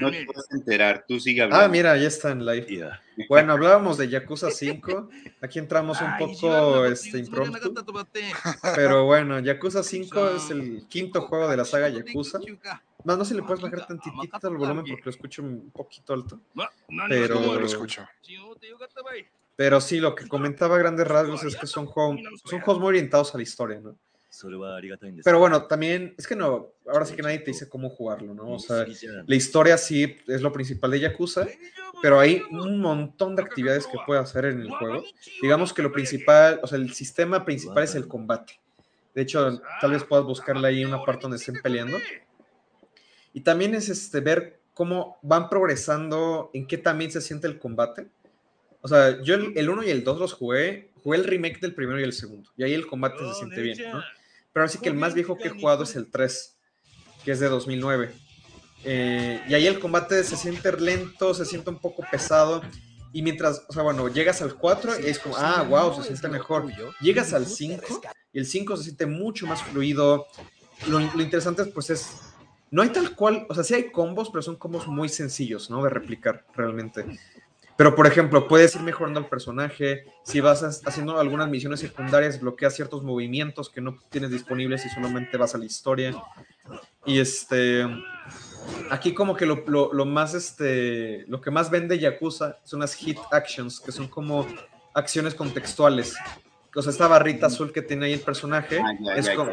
no te puedes enterar, tú sigue hablando. Ah, mira, ya está en live. Bueno, hablábamos de Yakuza 5, aquí entramos un poco este, impromptu, pero bueno, Yakuza 5 es el quinto juego de la saga Yakuza. Más no sé si le puedes bajar tantitito el volumen porque lo escucho un poquito alto. Pero lo escucho. Pero sí, lo que comentaba a grandes rasgos es que son juegos, son juegos muy orientados a la historia, ¿no? Pero bueno, también es que no, ahora sí que nadie te dice cómo jugarlo, ¿no? O sea, la historia sí es lo principal de Yakuza, pero hay un montón de actividades que puedes hacer en el juego. Digamos que lo principal, o sea, el sistema principal es el combate. De hecho, tal vez puedas buscarle ahí una parte donde estén peleando. Y también es este, ver cómo van progresando, en qué también se siente el combate. O sea, yo el 1 y el 2 los jugué, jugué el remake del primero y el segundo, y ahí el combate se siente bien, ¿no? Pero así que el más viejo que he jugado es el 3, que es de 2009. Eh, y ahí el combate se siente lento, se siente un poco pesado. Y mientras, o sea, bueno, llegas al 4 y es como, ah, wow, se siente mejor. Llegas al 5 y el 5 se siente mucho más fluido. Lo, interesante pues es, no hay tal cual, o sea, sí hay combos, pero son combos muy sencillos, ¿no? De replicar realmente. Pero, por ejemplo, puedes ir mejorando el personaje. Si vas haciendo algunas misiones secundarias, bloqueas ciertos movimientos que no tienes disponibles y solamente vas a la historia. Y este. Aquí, como que lo, lo, más, este. Lo que más vende Yakuza son las hit actions, que son como acciones contextuales. O sea, esta barrita azul que tiene ahí el personaje ah, es como.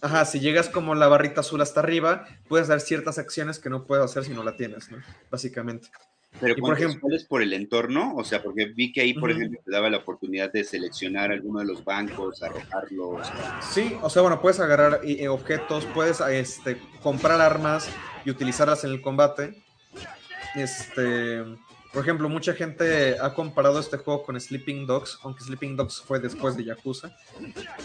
Ajá, si llegas como la barrita azul hasta arriba, puedes hacer ciertas acciones que no puedes hacer si no la tienes, ¿no? Básicamente. Pero por ejemplo, es por el entorno, o sea, porque vi que ahí, por ejemplo, te daba la oportunidad de seleccionar alguno de los bancos, arrojarlos. Sí, o sea, bueno, puedes agarrar eh, objetos, puedes este, comprar armas y utilizarlas en el combate. Este, por ejemplo, mucha gente ha comparado este juego con Sleeping Dogs, aunque Sleeping Dogs fue después de Yakuza,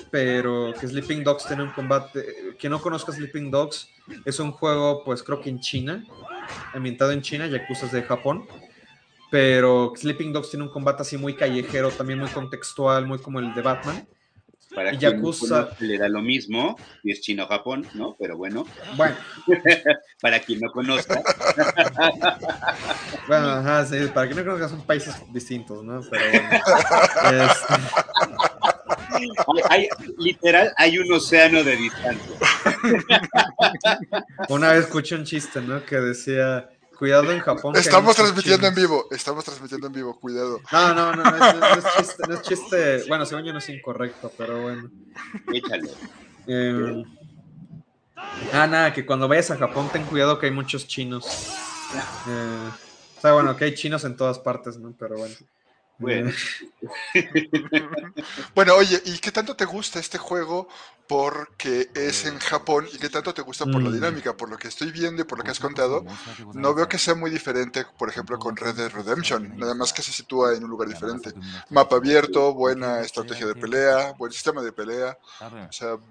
pero que Sleeping Dogs tiene un combate, que no conozca Sleeping Dogs, es un juego, pues creo que en China, ambientado en China, Yakuza es de Japón, pero Sleeping Dogs tiene un combate así muy callejero, también muy contextual, muy como el de Batman. Para y Yakuza le da lo mismo, y es chino-Japón, ¿no? Pero bueno. Bueno. para quien no conozca. bueno, ajá, sí, para quien no conozca son países distintos, ¿no? Pero bueno. Este, hay, literal, hay un océano de distancia. Una vez escuché un chiste, ¿no? Que decía, cuidado en Japón. Estamos transmitiendo en vivo, estamos transmitiendo en vivo, cuidado. No, no, no, no, es, chiste, no es chiste, bueno, según yo no es incorrecto, pero bueno. Échale. Eh, ah, nada, que cuando vayas a Japón ten cuidado que hay muchos chinos. Eh, o sea, bueno, que hay chinos en todas partes, ¿no? Pero bueno. Bueno. bueno, oye, ¿y qué tanto te gusta este juego porque es en Japón y qué tanto te gusta por la mm. dinámica? Por lo que estoy viendo y por lo que has contado, no veo que sea muy diferente, por ejemplo, con Red Dead Redemption, nada más que se sitúa en un lugar diferente. Mapa abierto, buena estrategia de pelea, buen sistema de pelea.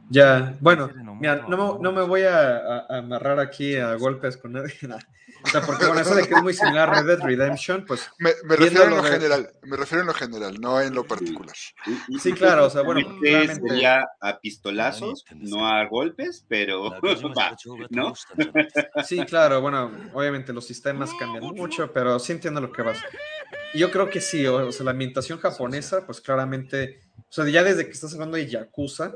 ya, bueno, mira, no, me voy a, amarrar aquí a golpes con nadie. O sea, porque bueno, eso de que es muy similar a Red Dead Redemption, pues... Me, refiero a lo general, me refiero en lo general, no en lo particular. Sí, claro, o sea, bueno... Realmente... Sería a pistolazos, no a golpes, pero... ¿no? Sí, claro, bueno, obviamente los sistemas cambian mucho, pero sí entiendo lo que vas. Yo creo que sí, o sea, la ambientación japonesa, pues claramente, o sea, ya desde que estás hablando de Yakuza,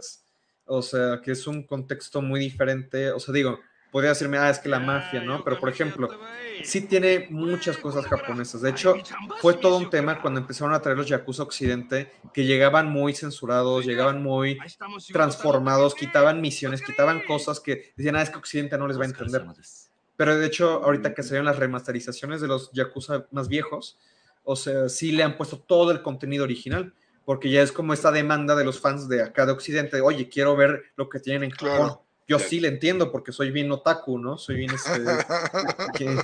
o sea, que es un contexto muy diferente, o sea, digo podría decirme, ah, es que la mafia, ¿no? Pero, por ejemplo, sí tiene muchas cosas japonesas. De hecho, fue todo un tema cuando empezaron a traer los Yakuza Occidente, que llegaban muy censurados, llegaban muy transformados, quitaban misiones, quitaban cosas que decían, ah, es que Occidente no les va a entender. Pero de hecho, ahorita que salieron las remasterizaciones de los Yakuza más viejos, o sea, sí le han puesto todo el contenido original, porque ya es como esta demanda de los fans de acá de Occidente, oye, quiero ver lo que tienen en Japón. Yo sí le entiendo porque soy bien otaku, ¿no? Soy bien este.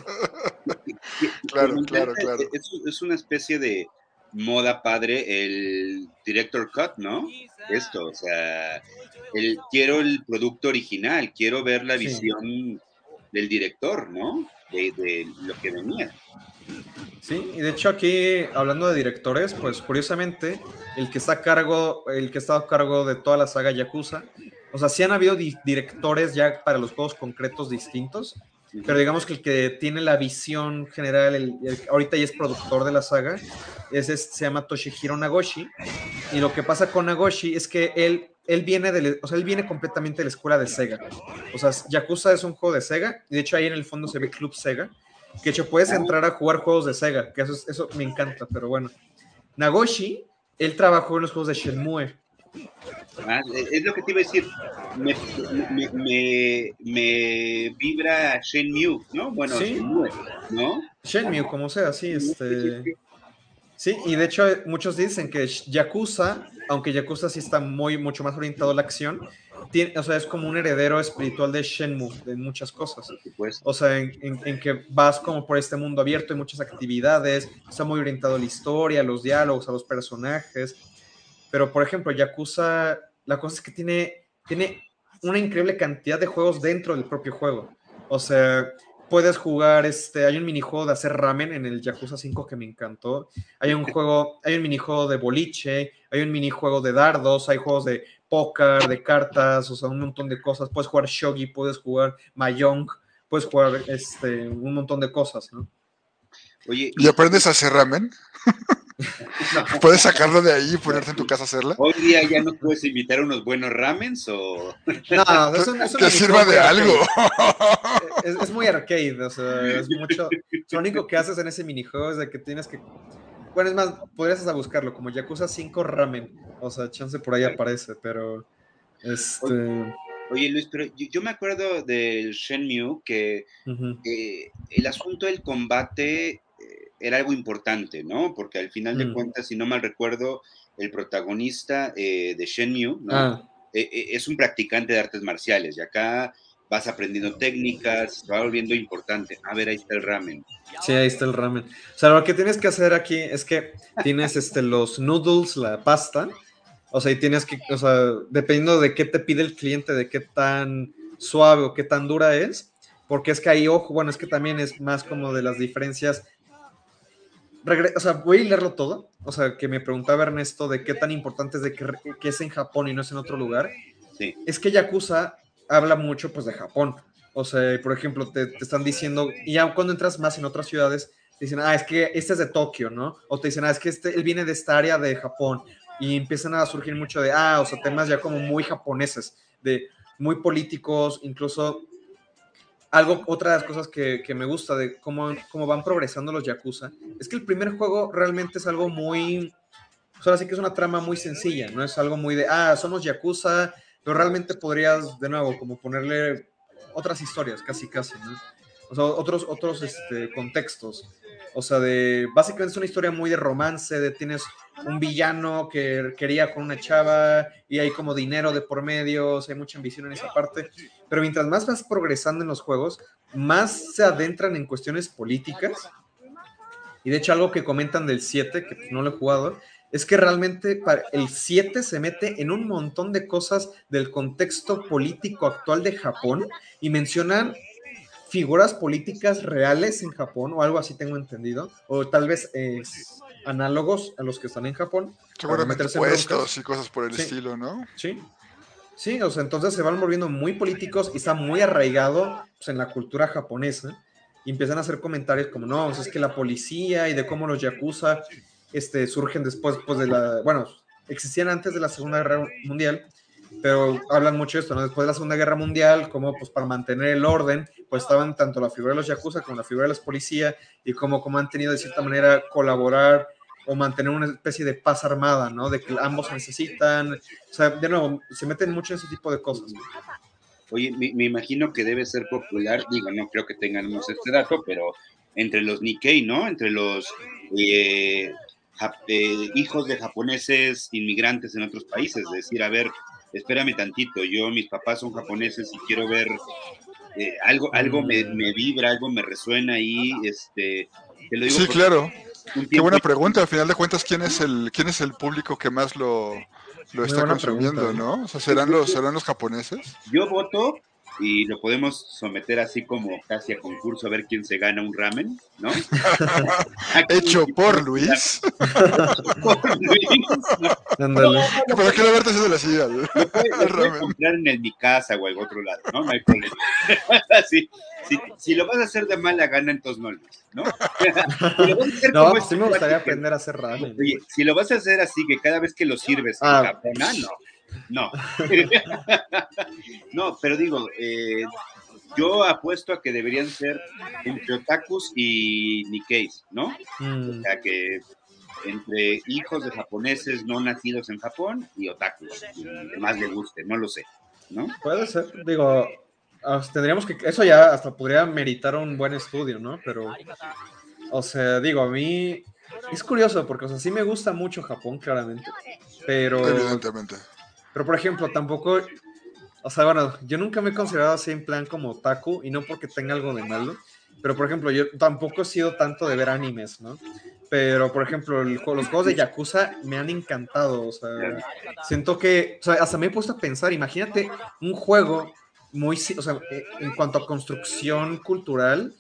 claro, claro, claro. Es, una especie de moda padre el director cut, ¿no? Esto, o sea, el, quiero el producto original, quiero ver la visión del director, ¿no? De, de, lo que venía. Sí, y de hecho aquí, hablando de directores, pues curiosamente, el que está a cargo, el que está a cargo de toda la saga Yakuza o sea, sí han habido directores ya para los juegos concretos distintos, pero digamos que el que tiene la visión general, el, ahorita ya es productor de la saga, ese se llama Toshihiro Nagoshi, y lo que pasa con Nagoshi es que él, él, viene de, o sea, él viene completamente de la escuela de Sega, o sea, Yakuza es un juego de Sega, y de hecho ahí en el fondo se ve Club Sega, que de hecho puedes entrar a jugar juegos de Sega, que eso, eso me encanta, pero bueno. Nagoshi, él trabajó en los juegos de Shenmue, Ah, es lo que te iba a decir. Me, me, me, vibra Shenmue, ¿no? Bueno, Shenmue, ¿no? Shenmue, como sea, sí. Este... Sí, y de hecho muchos dicen que Yakuza, aunque Yakuza sí está muy, mucho más orientado a la acción, tiene, o sea, es como un heredero espiritual de Shenmue, de muchas cosas. O sea, en, en, que vas como por este mundo abierto, hay muchas actividades, está muy orientado a la historia, a los diálogos, a los personajes. Pero, por ejemplo, Yakuza, la cosa es que tiene, tiene una increíble cantidad de juegos dentro del propio juego. O sea, puedes jugar, este, hay un minijuego de hacer ramen en el Yakuza 5 que me encantó. Hay un juego, hay un minijuego de boliche, hay un minijuego de dardos, hay juegos de póker, de cartas, o sea, un montón de cosas. Puedes jugar shogi, puedes jugar mahjong, puedes jugar este, un montón de cosas, ¿no? Oye, ¿y aprendes a hacer ramen? ¿Puedes sacarlo de ahí y ponerte en tu casa a hacerla? Hoy día ya no puedes invitar unos buenos ramens o. No, eso, que sirva de algo. Es, muy arcade, o sea, es mucho. Lo único que haces en ese minijuego es de que tienes que. Bueno, es más, podrías hasta buscarlo, como Yakuza 5 ramen. O sea, chance por ahí aparece, pero. Este. Oye, Luis, pero yo, me acuerdo del Shenmue que el asunto del combate era algo importante, ¿no? Porque al final de mm. cuentas, si no mal recuerdo, el protagonista eh, de Shenmue ¿no? Ah. Eh, eh, es un practicante de artes marciales y acá vas aprendiendo técnicas, se va volviendo importante. A ver, ahí está el ramen. Sí, ahí está el ramen. O sea, lo que tienes que hacer aquí es que tienes este, los noodles, la pasta, o sea, y tienes que, o sea, dependiendo de qué te pide el cliente, de qué tan suave o qué tan dura es, porque es que ahí, ojo, bueno, es que también es más como de las diferencias o sea, voy a leerlo todo. O sea, que me preguntaba Ernesto de qué tan importante es de que, que, es en Japón y no es en otro lugar. Sí. Es que Yakuza habla mucho pues de Japón. O sea, por ejemplo, te, te, están diciendo, y ya cuando entras más en otras ciudades, te dicen, ah, es que este es de Tokio, ¿no? O te dicen, ah, es que este, él viene de esta área de Japón. Y empiezan a surgir mucho de, ah, o sea, temas ya como muy japoneses, de muy políticos, incluso algo, otra de las cosas que, me gusta de cómo, cómo, van progresando los Yakuza es que el primer juego realmente es algo muy. Pues ahora sí que es una trama muy sencilla, no es algo muy de, ah, somos Yakuza, pero realmente podrías, de nuevo, como ponerle otras historias, casi, casi, ¿no? O sea, otros, otros este, contextos. O sea, de básicamente es una historia muy de romance, de tienes un villano que quería con una chava y hay como dinero de por medio, o sea, hay mucha ambición en esa parte. Pero mientras más vas progresando en los juegos, más se adentran en cuestiones políticas. Y de hecho algo que comentan del 7, que no lo he jugado, es que realmente el 7 se mete en un montón de cosas del contexto político actual de Japón y mencionan figuras políticas reales en Japón o algo así tengo entendido, o tal vez análogos a los que están en Japón. Seguramente puestos y cosas por el estilo, ¿no? Sí. Sí, o sea, entonces se van volviendo muy políticos y está muy arraigado pues, en la cultura japonesa. Y empiezan a hacer comentarios como, no, es que la policía y de cómo los yakuza este, surgen después pues, de la, bueno, existían antes de la Segunda Guerra Mundial, pero hablan mucho de esto, ¿no? Después de la Segunda Guerra Mundial, como pues para mantener el orden, pues estaban tanto la figura de los yakuza como la figura de los policías y como, como han tenido de cierta manera colaborar o mantener una especie de paz armada, ¿no? De que ambos necesitan, o sea, de nuevo, se meten mucho en ese tipo de cosas. Oye, me, imagino que debe ser popular, digo, no creo que tengamos este dato, pero entre los Nikkei, ¿no? Entre los eh, eh, hijos de japoneses inmigrantes en otros países, es decir, a ver, espérame tantito, yo, mis papás son japoneses y quiero ver eh, algo, algo me, vibra, algo me resuena ahí, este, Sí, claro. Qué buena pregunta, al final de cuentas, ¿quién es el, quién es el público que más lo, lo está consumiendo, ¿no? O sea, ¿serán los, ¿serán los japoneses? Yo voto y lo podemos someter así como casi a concurso a ver quién se gana un ramen, ¿no? Hecho por Luis. por Luis. ¿Para qué lo verte haciendo la silla? Lo puedes comprar en mi casa o en otro lado, ¿no? No hay problema. si, si, lo vas a hacer de mala gana, entonces no, ¿no? si no, pues sí me gustaría aprender a hacer ramen. Oye, si lo vas a hacer así, que cada vez que lo sirves ah, en no. No. no, pero digo, eh, yo apuesto a que deberían ser entre otakus y nikkeis, ¿no? Mm. O sea, que entre hijos de japoneses no nacidos en Japón y otakus, más le guste, no lo sé, ¿no? Puede ser, digo, tendríamos que, eso ya hasta podría meritar un buen estudio, ¿no? Pero, o sea, digo, a mí es curioso porque, o sea, sí me gusta mucho Japón, claramente, pero... Evidentemente pero, por ejemplo, tampoco, o sea, bueno, yo nunca me he considerado así en plan como otaku, y no porque tenga algo de malo, pero, por ejemplo, yo tampoco he sido tanto de ver animes, ¿no? Pero, por ejemplo, los juegos de Yakuza me han encantado, o sea, siento que, o sea, hasta me he puesto a pensar, imagínate un juego muy, o sea, en cuanto a construcción cultural,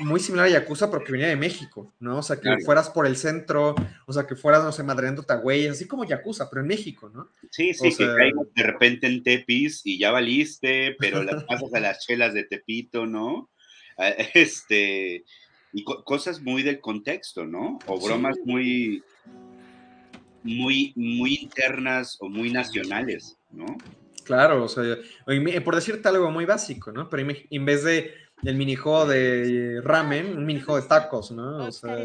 muy similar a Yakuza, pero que venía de México, ¿no? O sea, que fueras por el centro, o sea, que fueras, no sé, madreando güeyes, así como Yakuza, pero en México, ¿no? Sí, sí, que caigas de repente en Tepis y ya valiste, pero las pasas a las chelas de Tepito, ¿no? Ah, este, y cosas muy del contexto, ¿no? O bromas muy, muy, muy internas o muy nacionales, ¿no? Claro, o sea, por decirte algo muy básico, ¿no? Pero en vez de el minijuego de ramen, un minijuego de tacos, ¿no? O sea,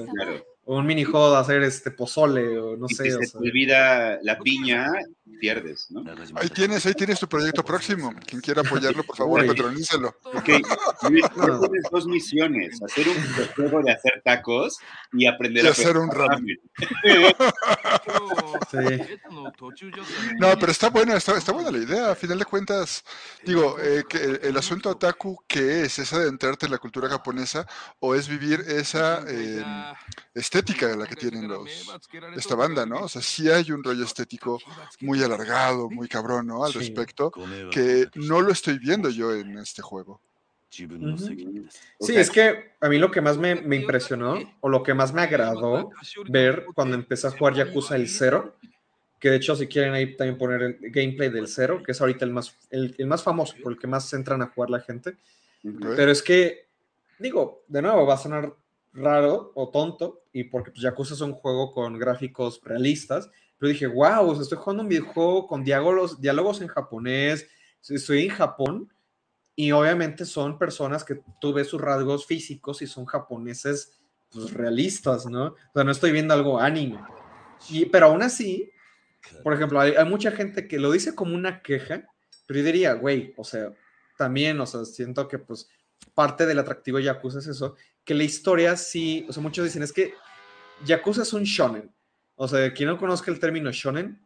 o un minijuego de hacer este pozole, o no sé. Si se te olvida la piña, pierdes, ¿no? Ahí tienes, ahí tienes tu proyecto próximo. Quien quiera apoyarlo, por favor, patronícelo. Ok, tienes dos misiones: hacer un juego de hacer tacos y aprender a hacer un ramen. No, pero está buena, está, está, buena la idea. A final de cuentas, digo, eh, que el, asunto otaku, ¿qué es? ¿Es adentrarte en la cultura japonesa o es vivir esa eh, estética la que tienen los esta banda, ¿no? O sea, sí hay un rollo estético muy alargado, muy cabrón, ¿no? Al respecto, que no lo estoy viendo yo en este juego. Sí, es que a mí lo que más me, impresionó o lo que más me agradó ver cuando empecé a jugar Yakuza el 0, que de hecho si quieren ahí también poner el gameplay del 0, que es ahorita el más, el, más famoso, por el que más entran a jugar la gente, pero es que, digo, de nuevo va a sonar raro o tonto, y porque pues, Yakuza es un juego con gráficos realistas, pero dije, wow, estoy jugando un videojuego con diálogos, diálogos en japonés, estoy en Japón, y obviamente son personas que tú ves sus rasgos físicos y son japoneses pues, realistas, ¿no? O sea, no estoy viendo algo anime. Y, pero aún así, por ejemplo, hay, hay, mucha gente que lo dice como una queja, pero yo diría, güey, o sea, también, o sea, siento que pues parte del atractivo de Yakuza es eso, que la historia sí, o sea, muchos dicen, es que Yakuza es un shonen. O sea, quien no conozca el término shonen,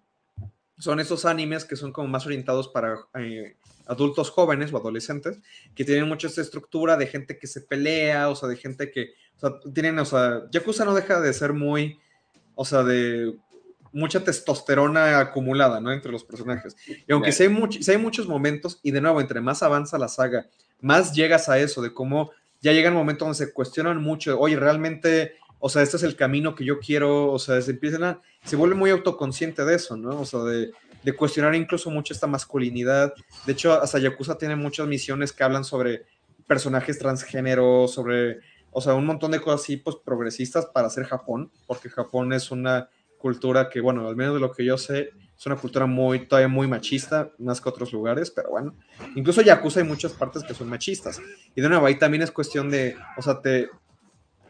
son esos animes que son como más orientados para eh, adultos jóvenes o adolescentes, que tienen mucha esta estructura de gente que se pelea, o sea, de gente que, o sea, tienen, o sea, Yakuza no deja de ser muy, o sea, de mucha testosterona acumulada, ¿no? Entre los personajes. Y aunque sí hay, si hay muchos momentos, y de nuevo, entre más avanza la saga, más llegas a eso, de cómo ya llega el momento donde se cuestionan mucho, oye, realmente, o sea, este es el camino que yo quiero, o sea, se empiezan a, se vuelve muy autoconsciente de eso, ¿no? O sea, de, cuestionar incluso mucho esta masculinidad. De hecho, hasta Yakuza tiene muchas misiones que hablan sobre personajes transgénero, sobre, o sea, un montón de cosas así, pues progresistas para hacer Japón, porque Japón es una cultura que, bueno, al menos de lo que yo sé, es una cultura muy, todavía muy machista, más que otros lugares, pero bueno, incluso Yakuza hay muchas partes que son machistas. Y de nuevo, ahí también es cuestión de, o sea, te,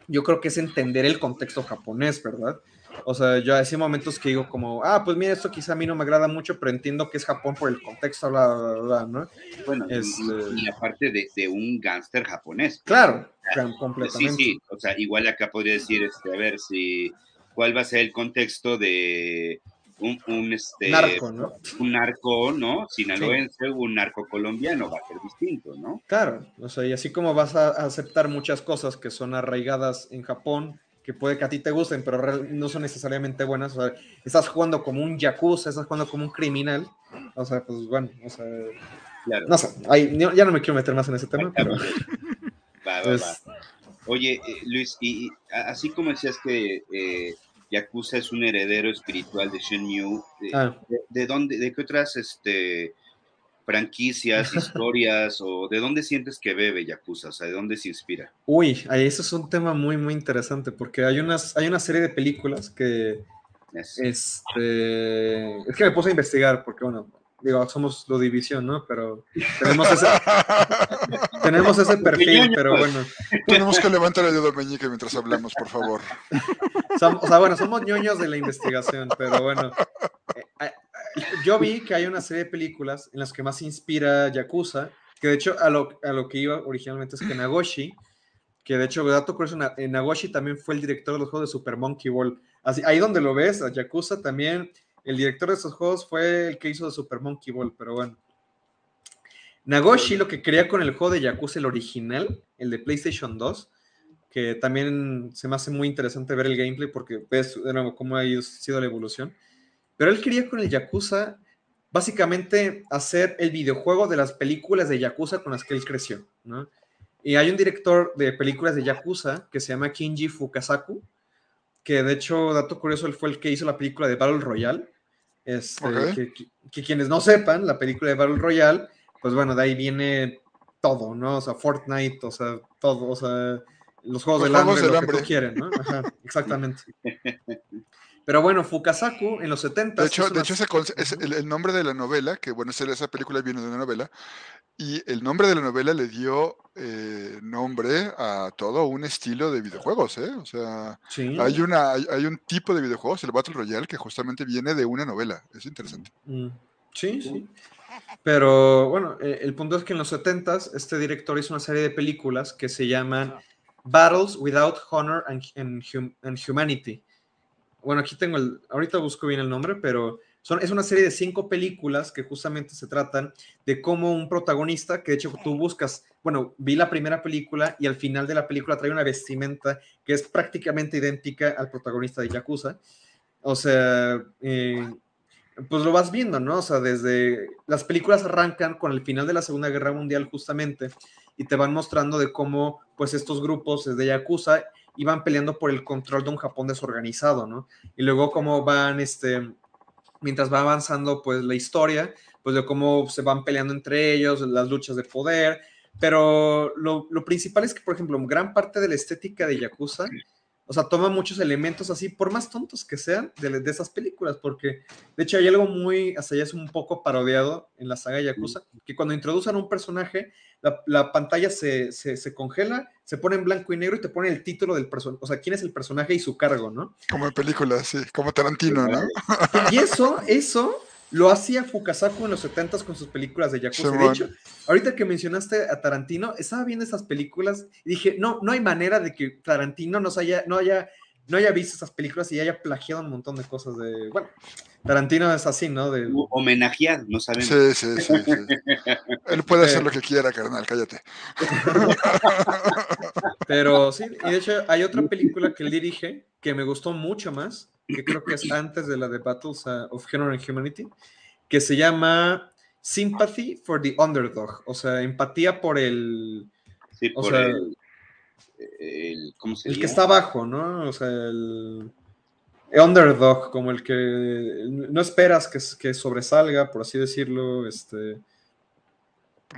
yo creo que es entender el contexto japonés, ¿verdad? O sea, yo hay momentos que digo como, ah, pues mira, esto quizá a mí no me agrada mucho, pero entiendo que es Japón por el contexto, bla, bla, bla, ¿no? Bueno, este y, aparte de, de, un gángster japonés. Claro, completamente. Sí, sí, o sea, igual acá podría decir, este, a ver, si, ¿cuál va a ser el contexto de un, este, narco, ¿no? Un narco, ¿no? Sinaloense, un narco colombiano, va a ser distinto, ¿no? Claro, o sea, y así como vas a aceptar muchas cosas que son arraigadas en Japón, que puede que a ti te gusten, pero no son necesariamente buenas, o sea, estás jugando como un yakuza, estás jugando como un criminal, o sea, pues bueno, o sea, No sé, ya no me quiero meter más en ese tema, pero... Va, va, va. Oye, eh, Luis, y, así como decías que eh, Yakuza es un heredero espiritual de Shenmue, ah. de, dónde, de qué otras este, franquicias, historias, o de dónde sientes que bebe Yakuza? O sea, ¿de dónde se inspira? Uy, eso es un tema muy, muy interesante, porque hay, unas, hay una serie de películas que... Este, es que me puse a investigar, porque bueno, digo, somos lo división, ¿no? Pero tenemos ese, tenemos ese perfil, pero bueno. Tenemos que levantar el dedo meñique mientras hablamos, por favor. o sea, bueno, somos ñoños de la investigación, pero bueno. Eh, eh, yo vi que hay una serie de películas en las que más inspira Yakuza, que de hecho a lo, a lo que iba originalmente es que Nagoshi, que de hecho, dato curioso, Nagoshi también fue el director de los juegos de Super Monkey Ball. Así, ahí donde lo ves, a Yakuza también el director de esos juegos fue el que hizo de Super Monkey Ball, pero bueno. Nagoshi lo que quería con el juego de Yakuza, el original, el de PlayStation 2, que también se me hace muy interesante ver el gameplay porque ves de nuevo cómo ha sido la evolución. Pero él quería con el Yakuza básicamente hacer el videojuego de las películas de Yakuza con las que él creció, ¿no? Y hay un director de películas de Yakuza que se llama Kinji Fukasaku, que de hecho, dato curioso, él fue el que hizo la película de Battle Royale. Este, que, quienes no sepan, la película de Battle Royale, pues bueno, de ahí viene todo, ¿no? O sea, Fortnite, o sea, todo, o sea, los juegos del hambre, lo que tú quieren, ¿no? Ajá, exactamente. Pero bueno, Fukasaku en los 70. De hecho, de hecho es el, nombre de la novela, que bueno, esa película viene de una novela, y el nombre de la novela le dio eh, nombre a todo un estilo de videojuegos, ¿eh? O sea, hay, una, hay, un tipo de videojuegos, el Battle Royale, que justamente viene de una novela. Es interesante. Mm, sí, sí. Pero bueno, eh, el punto es que en los 70 este director hizo una serie de películas que se llaman Battles Without Honor and Humanity bueno, aquí tengo el, ahorita busco bien el nombre, pero son, es una serie de cinco películas que justamente se tratan de cómo un protagonista, que de hecho tú buscas, bueno, vi la primera película y al final de la película trae una vestimenta que es prácticamente idéntica al protagonista de Yakuza. O sea, eh, pues lo vas viendo, ¿no? O sea, desde las películas arrancan con el final de la Segunda Guerra Mundial justamente y te van mostrando de cómo pues estos grupos de Yakuza iban peleando por el control de un Japón desorganizado, ¿no? Y luego cómo van, este, mientras va avanzando, pues la historia, pues de cómo se van peleando entre ellos, las luchas de poder, pero lo, lo principal es que, por ejemplo, gran parte de la estética de Yakuza o sea, toma muchos elementos así, por más tontos que sean, de, de, esas películas, porque de hecho hay algo muy, hasta ya es un poco parodiado en la saga Yakuza, que cuando introducen un personaje, la, la pantalla se, se, se, congela, se pone en blanco y negro y te pone el título del personaje, o sea, quién es el personaje y su cargo, ¿no? Como en películas, sí, como Tarantino, ¿no? Y eso, eso lo hacía Fukasaku en los 70 con sus películas de Yakuza. de hecho, ahorita que mencionaste a Tarantino, estaba viendo esas películas y dije, no, no hay manera de que Tarantino nos haya, no haya, no haya visto esas películas y haya plagiado un montón de cosas de, bueno, Tarantino es así, ¿no? De... Homenajear, no sabemos. Sí, sí, sí. Él puede hacer lo que quiera, carnal, cállate. Pero sí, y de hecho hay otra película que él dirige que me gustó mucho más, que creo que es antes de la de Battles uh, of Honor and Humanity, que se llama Sympathy for the Underdog, o sea, empatía por el... Sí, por el, ¿cómo se el que está abajo, ¿no? O sea, el, underdog, como el que no esperas que, que sobresalga, por así decirlo, este...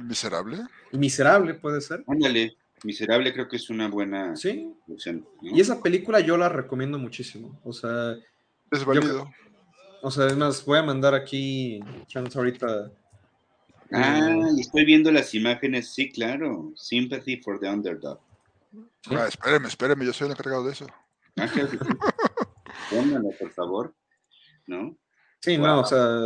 Miserable. Miserable puede ser. Ándale. Miserable creo que es una buena sí. Y esa película yo la recomiendo muchísimo. O sea. Es válido. o sea, además, voy a mandar aquí chance ahorita. Ah, y estoy viendo las imágenes, sí, claro. Sympathy for the Underdog. Ah, espéreme, espéreme, yo soy el encargado de eso. Ah, Póngalo, por favor. ¿No? Sí, no, o sea,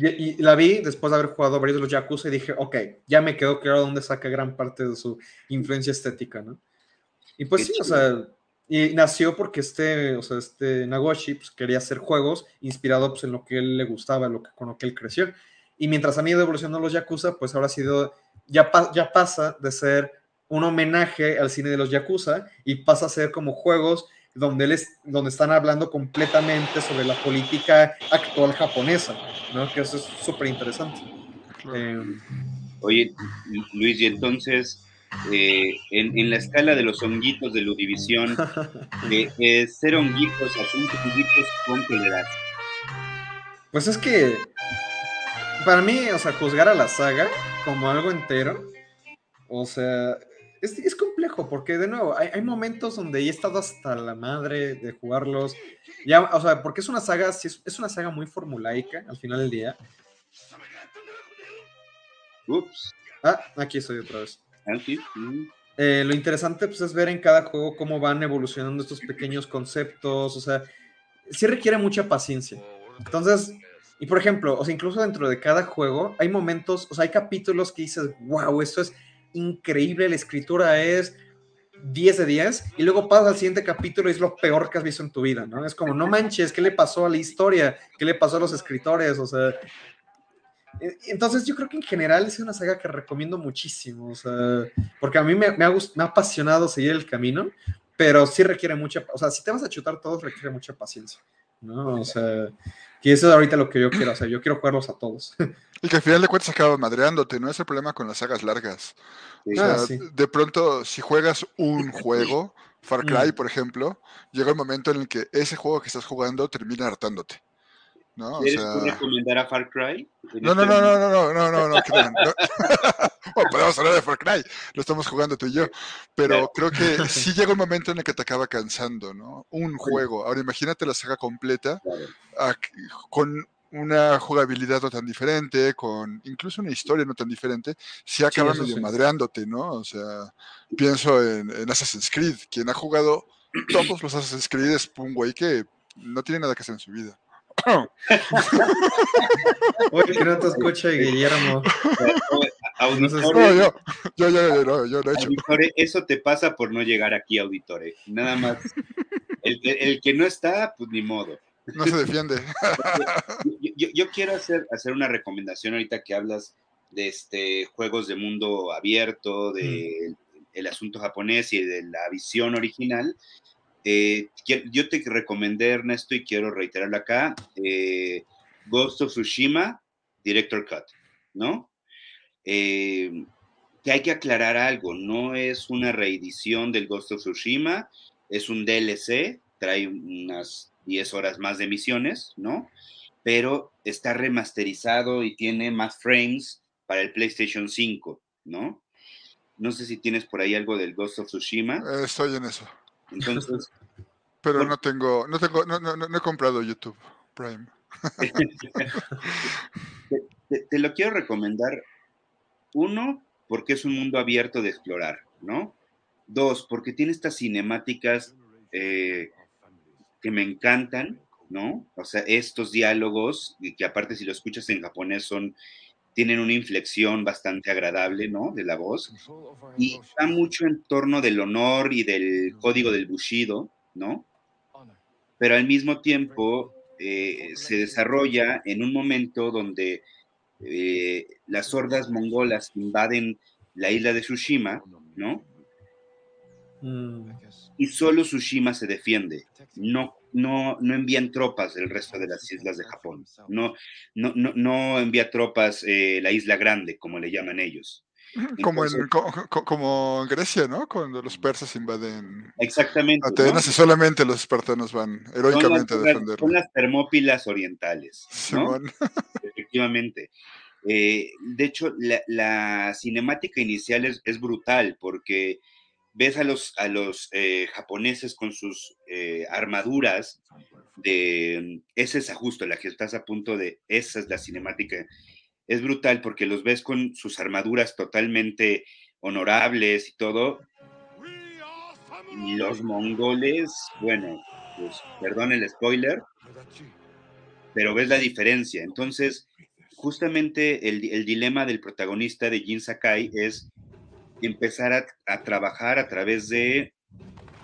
y, la vi después de haber jugado varios de los Yakuza y dije, ok, ya me quedó claro dónde saca gran parte de su influencia estética, ¿no? Y pues sí, o sea, y nació porque este, o sea, este Nagoshi pues, quería hacer juegos inspirados pues, en lo que él le gustaba, lo que, con lo que él creció. Y mientras han ido evolucionando los Yakuza, pues ahora ha sido, ya, ya pasa de ser un homenaje al cine de los Yakuza y pasa a ser como juegos donde, les, donde están hablando completamente sobre la política actual japonesa, ¿no? Que eso es súper interesante. Eh, Oye, Luis, y entonces, eh, en, en, la escala de los honguitos de Ludivisión, de, de ser honguitos a cinco honguitos, ¿cuánto le das? Pues es que, para mí, o sea, juzgar a la saga como algo entero, o sea, es, es complejo, porque de nuevo, hay, hay, momentos donde he estado hasta la madre de jugarlos, ya, o sea, porque es una saga, es, es una saga muy formulaica al final del día, Ups. Ah, aquí estoy otra vez. Aquí. Mm. Eh, lo interesante pues, es ver en cada juego cómo van evolucionando estos pequeños conceptos, o sea, sí requiere mucha paciencia. Entonces, y por ejemplo, o sea, incluso dentro de cada juego hay momentos, o sea, hay capítulos que dices, wow, esto es increíble, la escritura es 10 de 10, y luego pasas al siguiente capítulo y es lo peor que has visto en tu vida, ¿no? Es como, no manches, ¿qué le pasó a la historia? ¿Qué le pasó a los escritores? O sea, entonces yo creo que en general es una saga que recomiendo muchísimo, o sea, porque a mí me, me, ha, me ha apasionado seguir el camino, pero sí requiere mucha, o sea, si te vas a chutar todos, requiere mucha paciencia, ¿no? O sea, y eso es ahorita lo que yo quiero, o sea, yo quiero jugarlos a todos. Y que al final de cuentas acaba madreándote, ¿no? Es el problema con las sagas largas. O sea, ah, sí. de pronto, si juegas un juego, Far Cry, por ejemplo, llega el momento en el que ese juego que estás jugando termina hartándote. ¿no? ¿Quieres o sea... recomendar a Far Cry? No, no, no, no, no, no, no, no, no, no. bueno, podemos hablar de Far Cry, lo estamos jugando tú y yo, pero creo que sí llega un momento en el que te acaba cansando, ¿no? Un juego. Ahora imagínate la saga completa a, con una jugabilidad no tan diferente, con incluso una historia no tan diferente, sí acaba sí, medio sí. madreándote, ¿no? O sea, pienso en, en Assassin's Creed, quien ha jugado todos los Assassin's Creed es un güey que no tiene nada que hacer en su vida. Oye, que no te escucha Guillermo. Auditore, no, yo, yo, yo, yo, yo lo he hecho. Auditore, eso te pasa por no llegar aquí, Auditore. Nada más. El, el, el que no está, pues ni modo. No se defiende. Yo, yo, yo, quiero hacer, hacer una recomendación ahorita que hablas de este juegos de mundo abierto, de mm. el asunto japonés y de la visión original. Eh, yo te recomendé, Ernesto, y quiero reiterarlo acá, eh, Ghost of Tsushima, Director Cut, ¿no? Eh, que hay que aclarar algo, no es una reedición del Ghost of Tsushima, es un DLC, trae unas 10 horas más de misiones, ¿no? Pero está remasterizado y tiene más frames para el PlayStation 5, ¿no? No sé si tienes por ahí algo del Ghost of Tsushima. Eh, estoy en eso. Entonces. Pero bueno, no tengo, no tengo, no, no, no he comprado YouTube Prime. te, te, te, lo quiero recomendar. Uno, porque es un mundo abierto de explorar, ¿no? Dos, porque tiene estas cinemáticas eh, que me encantan, ¿no? O sea, estos diálogos, que aparte si lo escuchas en japonés son tienen una inflexión bastante agradable, ¿no? De la voz. Y está mucho en torno del honor y del código del Bushido, ¿no? Pero al mismo tiempo eh, se desarrolla en un momento donde eh, las hordas mongolas invaden la isla de Tsushima, ¿no? Mm. Y solo Tsushima se defiende, no no, no envían tropas del resto de las islas de Japón. No, no, no, no envía tropas eh, la isla grande, como le llaman ellos. Como, Entonces, en, co, como en Grecia, ¿no? Cuando los persas invaden exactamente, Atenas ¿no? y solamente los espartanos van heroicamente las, a defender. Son las termópilas orientales, ¿no? Efectivamente. Eh, de hecho, la, la, cinemática inicial es, es brutal porque ves a los, a los eh, japoneses con sus eh, armaduras de ese es justo la que estás a punto de esa es la cinemática es brutal porque los ves con sus armaduras totalmente honorables y todo los mongoles bueno pues perdón el spoiler pero ves la diferencia entonces justamente el, el dilema del protagonista de Jin Sakai es empezar a, trabajar a través de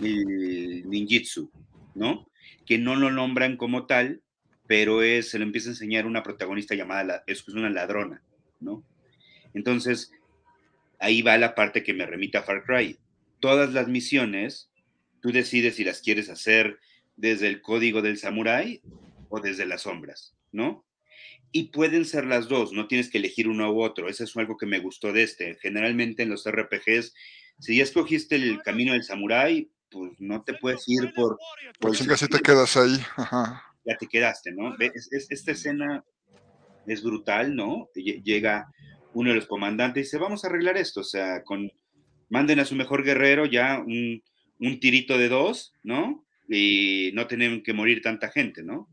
el ¿no? Que no lo nombran como tal, pero es, se lo empieza a enseñar una protagonista llamada, es una ladrona, ¿no? Entonces, ahí va la parte que me remita a Far Cry. Todas las misiones, tú decides si las quieres hacer desde el código del samurái o desde las sombras, ¿no? y pueden ser las dos, no tienes que elegir uno u otro. Eso es algo que me gustó de este. Generalmente en los RPGs, si ya escogiste el camino del samurái, pues no te puedes ir por... por si casi te quedas ahí. Ya te quedaste, ¿no? esta escena es brutal, ¿no? Llega uno de los comandantes y dice, vamos a arreglar esto, o sea, con, manden a su mejor guerrero ya un, un tirito de dos, ¿no? Y no tienen que morir tanta gente, ¿no?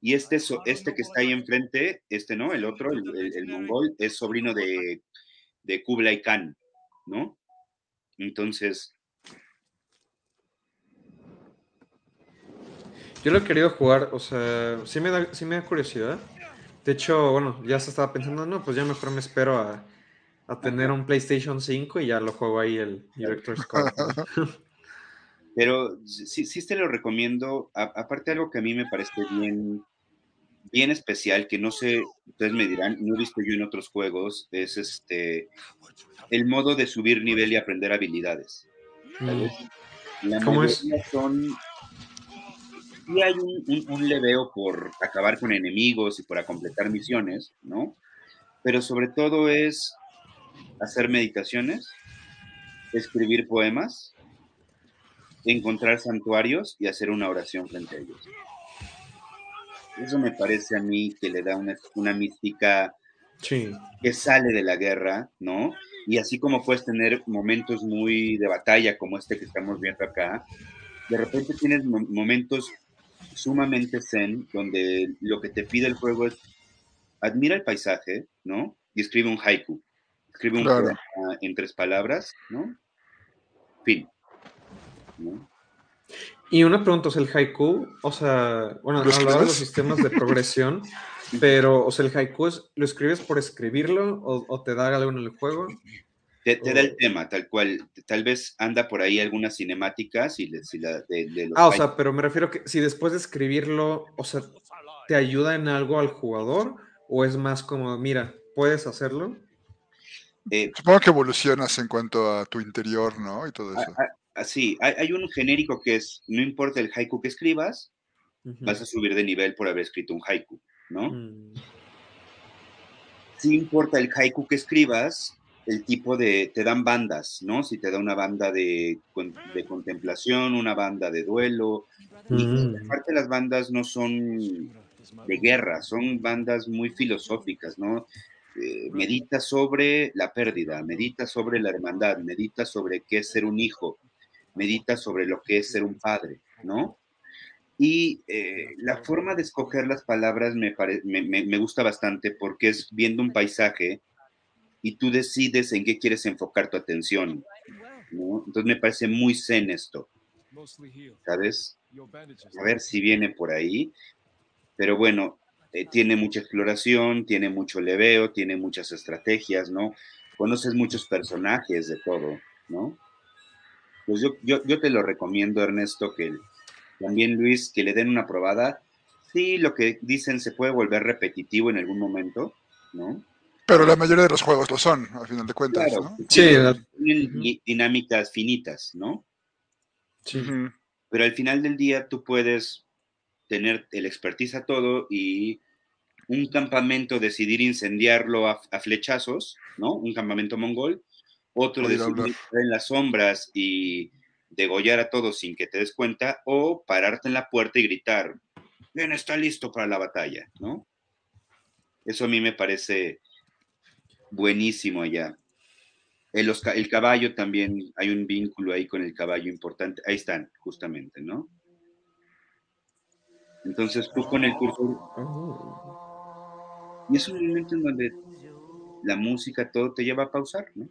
Y este, este que está ahí enfrente, este no, el otro, el, mongol, es sobrino de, de Kublai Khan, ¿no? Entonces... Yo lo he querido jugar, o sea, sí me da, sí me da curiosidad. De hecho, bueno, ya se estaba pensando, no, pues ya mejor me espero a, a tener un PlayStation 5 y ya lo juego ahí el Director's Scott. Pero sí, sí te lo recomiendo. aparte algo que a mí me parece bien, bien especial, que no sé, ustedes me dirán, no he visto yo en otros juegos, es este el modo de subir nivel y aprender habilidades. Mm. La ¿Cómo es? son y hay un, un, leveo por acabar con enemigos y por completar misiones, ¿no? Pero sobre todo es hacer meditaciones, escribir poemas, encontrar santuarios y hacer una oración frente a ellos. Eso me parece a mí que le da una, una mística que sale de la guerra, ¿no? Y así como puedes tener momentos muy de batalla como este que estamos viendo acá, de repente tienes momentos sumamente zen donde lo que te pide el juego es admira el paisaje, ¿no? Y escribe un haiku. Escribe un poema en tres palabras, ¿no? Fin. Y una pregunta, es el haiku, o sea, bueno, hablaba de los sistemas de progresión, pero, o sea, el haiku es, ¿lo escribes por escribirlo o, te da algo en el juego? Te, da el tema, tal cual. Tal vez anda por ahí algunas cinemáticas y, la, de, Ah, o sea, pero me refiero que si después de escribirlo, o sea, ¿te ayuda en algo al jugador? ¿O es más como, mira, puedes hacerlo? Eh, Supongo que evolucionas en cuanto a tu interior, ¿no? Y todo eso. Así, hay, hay, un genérico que es, no importa el haiku que escribas, vas a subir de nivel por haber escrito un haiku, ¿no? Mm. Sí importa el haiku que escribas, el tipo de, te dan bandas, ¿no? Si te da una banda de, de contemplación, una banda de duelo, y mm. aparte las bandas no son de guerra, son bandas muy filosóficas, ¿no? Eh, medita sobre la pérdida, medita sobre la hermandad, medita sobre qué es ser un hijo, medita sobre lo que es ser un padre, ¿no? Y eh, la forma de escoger las palabras me, me, gusta bastante porque es viendo un paisaje y tú decides en qué quieres enfocar tu atención, ¿no? Entonces me parece muy zen esto, ¿sabes? A ver si viene por ahí. Pero bueno, eh, tiene mucha exploración, tiene mucho leveo, tiene muchas estrategias, ¿no? Conoces muchos personajes de todo, ¿no? Pues yo, yo, te lo recomiendo, Ernesto, que también Luis, que le den una probada. Sí, lo que dicen se puede volver repetitivo en algún momento, ¿no? Pero la mayoría de los juegos lo son, al final de cuentas, ¿no? Sí, tienen dinámicas finitas, ¿no? Sí. Pero al final del día tú puedes tener el expertise a todo y un campamento decidir incendiarlo a, flechazos, ¿no? Un campamento mongol, otro decidir estar en las sombras y degollar a todos sin que te des cuenta, o pararte en la puerta y gritar, bien, está listo para la batalla, ¿no? Eso a mí me parece buenísimo allá. El, el, caballo también, hay un vínculo ahí con el caballo importante. Ahí están, justamente, ¿no? Entonces tú con el cursor... Y es un momento en donde la música, todo te lleva a pausar, ¿no?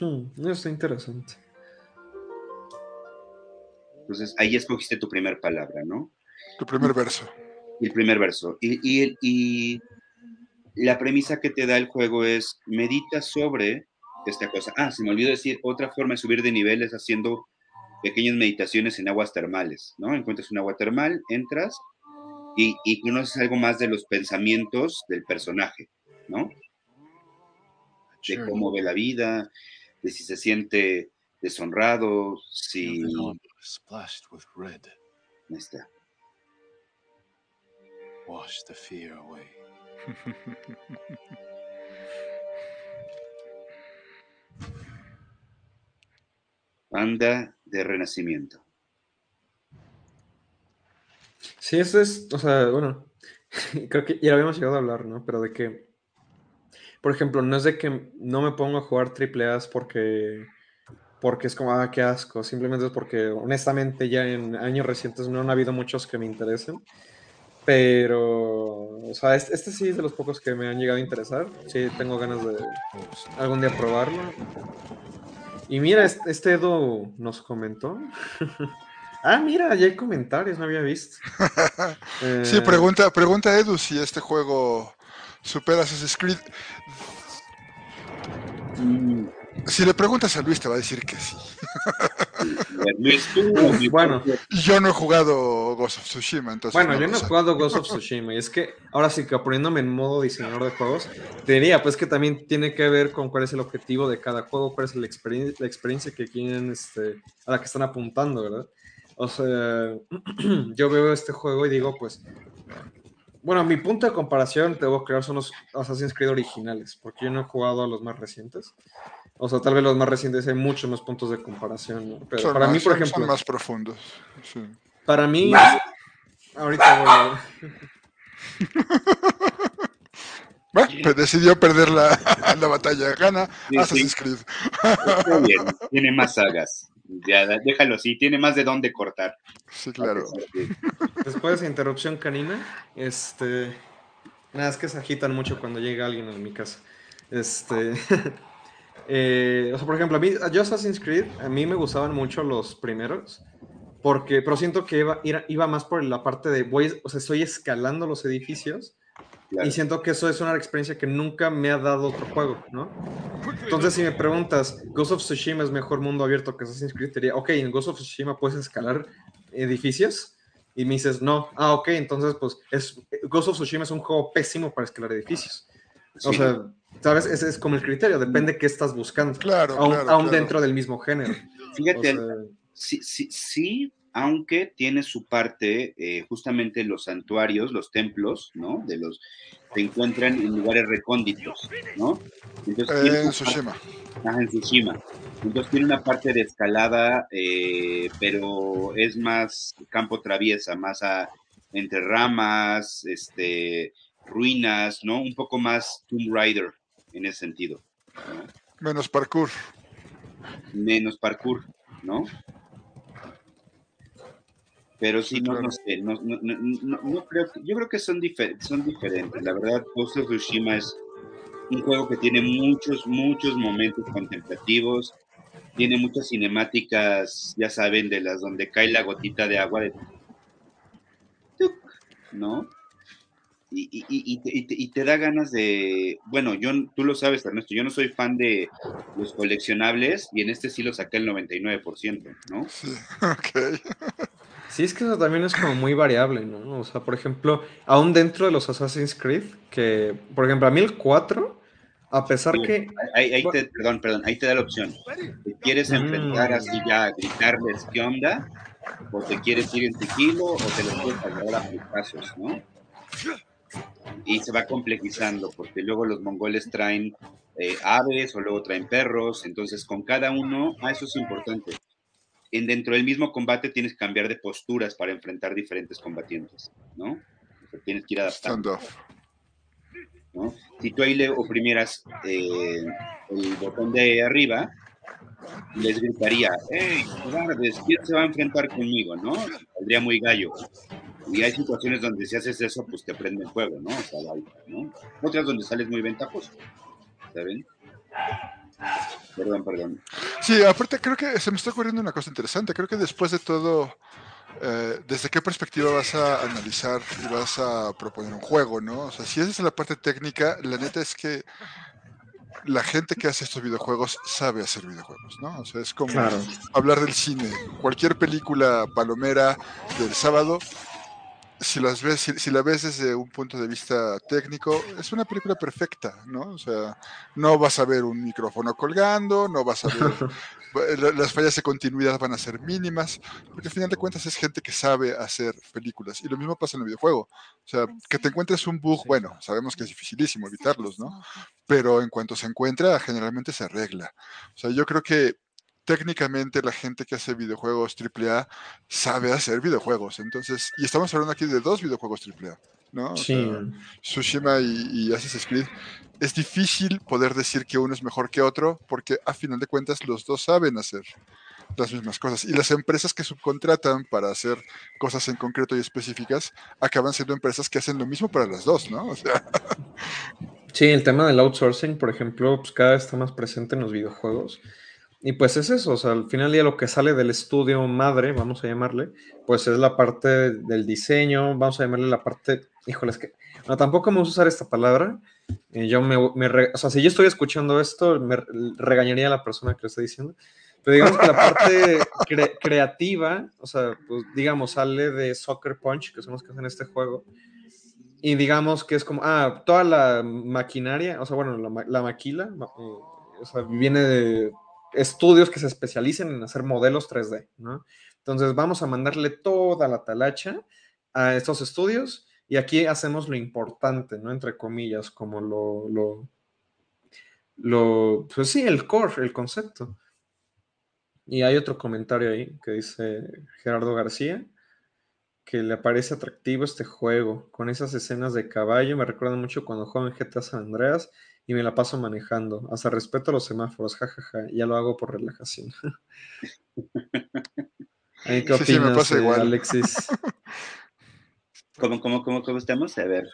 Hmm, eso está interesante. Entonces ahí escogiste tu primer palabra, ¿no? Tu primer verso. el primer verso. Y, y, y, la premisa que te da el juego es medita sobre esta cosa. Ah, se me olvidó decir, otra forma de subir de nivel es haciendo pequeñas meditaciones en aguas termales, ¿no? Encuentras un agua termal, entras y, y conoces algo más de los pensamientos del personaje, ¿no? De cómo ve la vida, de si se siente deshonrado, si... Ahí está. Wash the fear away. Banda de renacimiento. Sí, eso es, o sea, bueno, creo que ya habíamos llegado a hablar, ¿no? Pero de que, por ejemplo, no es de que no me pongo a jugar triple A porque, porque es como, ah, qué asco, simplemente es porque honestamente ya en años recientes no han habido muchos que me interesen. Pero, o sea, este, este, sí es de los pocos que me han llegado a interesar. Sí, tengo ganas de algún día probarlo. Y mira, este Edo nos comentó. ah, mira, ya hay comentarios, no había visto. sí, pregunta, pregunta Edu si este juego supera Assassin's Creed. Mm, si le preguntas a Luis, te va a decir que sí. bueno, yo no he jugado Ghost of Tsushima, entonces. Bueno, yo no he jugado Ghost of Tsushima, y es que ahora sí que poniéndome en modo diseñador de juegos, te diría, pues que también tiene que ver con cuál es el objetivo de cada juego, cuál es la, la experiencia que quieren, este, a la que están apuntando, ¿verdad? O sea, yo veo este juego y digo, pues, bueno, mi punto de comparación, te voy a crear son los Assassin's Creed originales, porque yo no he jugado a los más recientes. O sea, tal vez los más recientes hay muchos más puntos de comparación, Pero para mí, por ejemplo. Son más profundos. Para mí. Ahorita voy Bueno, decidió perder la, la batalla. Gana Assassin's Creed. bien. Tiene más sagas. Ya, déjalo así. Tiene más de dónde cortar. Sí, claro. Después de interrupción canina, este. Nada, es que se agitan mucho cuando llega alguien a mi casa. Este. Eh, o sea, por ejemplo, a mí, yo Assassin's Creed, a mí me gustaban mucho los primeros, porque, pero siento que iba, iba más por la parte de, voy, o sea, estoy escalando los edificios, y siento que eso es una experiencia que nunca me ha dado otro juego, ¿no? Entonces, si me preguntas, ¿Ghost of Tsushima es mejor mundo abierto que Assassin's Creed? Te diría, ok, en Ghost of Tsushima puedes escalar edificios, y me dices, no, ah, ok, entonces, pues, es, Ghost of Tsushima es un juego pésimo para escalar edificios. O sea, ¿sabes? Ese es como el criterio, depende de qué estás buscando. Claro, aún, dentro del mismo género. Fíjate, sí, sí, sí, aunque tiene su parte, eh, justamente los santuarios, los templos, ¿no? De los se encuentran en lugares recónditos, ¿no? Entonces, en Tsushima. en Tsushima. Entonces tiene una parte de escalada, eh, pero es más campo traviesa, más a, entre ramas, este, ruinas, ¿no? Un poco más Tomb Raider en ese sentido. Menos parkour. Menos parkour, ¿no? Pero sí, no, no sé, no, no, no, creo, yo creo que son, son diferentes. La verdad, Ghost of Tsushima es un juego que tiene muchos, muchos momentos contemplativos, tiene muchas cinemáticas, ya saben, de las donde cae la gotita de agua de... ¿No? Y, te, da ganas de, bueno, yo, tú lo sabes, Ernesto, yo no soy fan de los coleccionables y en este sí lo saqué el 99%, ¿no? Sí, ok. Sí, es que eso también es como muy variable, ¿no? O sea, por ejemplo, aún dentro de los Assassin's Creed, que, por ejemplo, a mí el 4, a pesar que... Ahí, te, perdón, perdón, ahí te da la opción. ¿Te quieres mm. enfrentar así ya a gritarles qué onda? ¿O te quieres ir en tequilo o te lo quieres agarrar a pasos, no? Y se va complejizando, porque luego los mongoles traen eh, aves o luego traen perros, entonces con cada uno, ah, eso es importante. En, dentro del mismo combate tienes que cambiar de posturas para enfrentar diferentes combatientes, ¿no? Tienes que ir adaptando. ¿no? Si tú ahí le oprimieras eh, el botón de arriba, les gritaría, hey, ¿quién se va a enfrentar conmigo? ¿no? Saldría muy gallo. Y hay situaciones donde si haces eso, pues te prende el fuego, ¿no? O sea, ¿no? Otras donde sales muy ventajoso, ¿saben? Perdón, perdón. Sí, aparte creo que se me está ocurriendo una cosa interesante. Creo que después de todo, eh, ¿desde qué perspectiva vas a analizar y vas a proponer un juego, no? O sea, si esa es la parte técnica, la neta es que la gente que hace estos videojuegos sabe hacer videojuegos, ¿no? O sea, es como hablar del cine. Cualquier película palomera del sábado si, las ves, si, la ves desde un punto de vista técnico, es una película perfecta, ¿no? O sea, no vas a ver un micrófono colgando, no vas a ver... las fallas de continuidad van a ser mínimas, porque al final de cuentas es gente que sabe hacer películas. Y lo mismo pasa en el videojuego. O sea, que te encuentres un bug, bueno, sabemos que es dificilísimo evitarlos, ¿no? Pero en cuanto se encuentra, generalmente se arregla. O sea, yo creo que técnicamente la gente que hace videojuegos AAA sabe hacer videojuegos. Entonces, y estamos hablando aquí de dos videojuegos AAA, ¿no? sí. Tsushima y, Assassin's Creed. Es difícil poder decir que uno es mejor que otro porque a final de cuentas los dos saben hacer las mismas cosas. Y las empresas que subcontratan para hacer cosas en concreto y específicas acaban siendo empresas que hacen lo mismo para las dos, ¿no? O sea... Sí, el tema del outsourcing, por ejemplo, pues cada vez está más presente en los videojuegos. Y pues es eso, o sea, al final ya lo que sale del estudio madre, vamos a llamarle, pues es la parte del diseño, vamos a llamarle la parte, híjole, es que, no, tampoco vamos a usar esta palabra, eh, yo me, o sea, si yo estoy escuchando esto, me regañaría a la persona que lo está diciendo, pero digamos que la parte creativa, o sea, pues digamos, sale de Soccer Punch, que son los que hacen este juego, y digamos que es como, ah, toda la maquinaria, o sea, bueno, la, la maquila, eh, o sea, viene de estudios que se especialicen en hacer modelos 3D, ¿no? Entonces vamos a mandarle toda la talacha a estos estudios y aquí hacemos lo importante, ¿no? Entre comillas, como lo, lo, lo pues sí, el core, el concepto. Y hay otro comentario ahí que dice Gerardo García, que le parece atractivo este juego, con esas escenas de caballo, me recuerdan mucho cuando juego en GTA San Andreas y me la paso manejando. Hasta respeto a los semáforos, jajaja, ya lo hago por relajación. ¿Qué opinas, eh, Alexis? ¿Cómo, cómo, cómo, cómo estamos? A ver.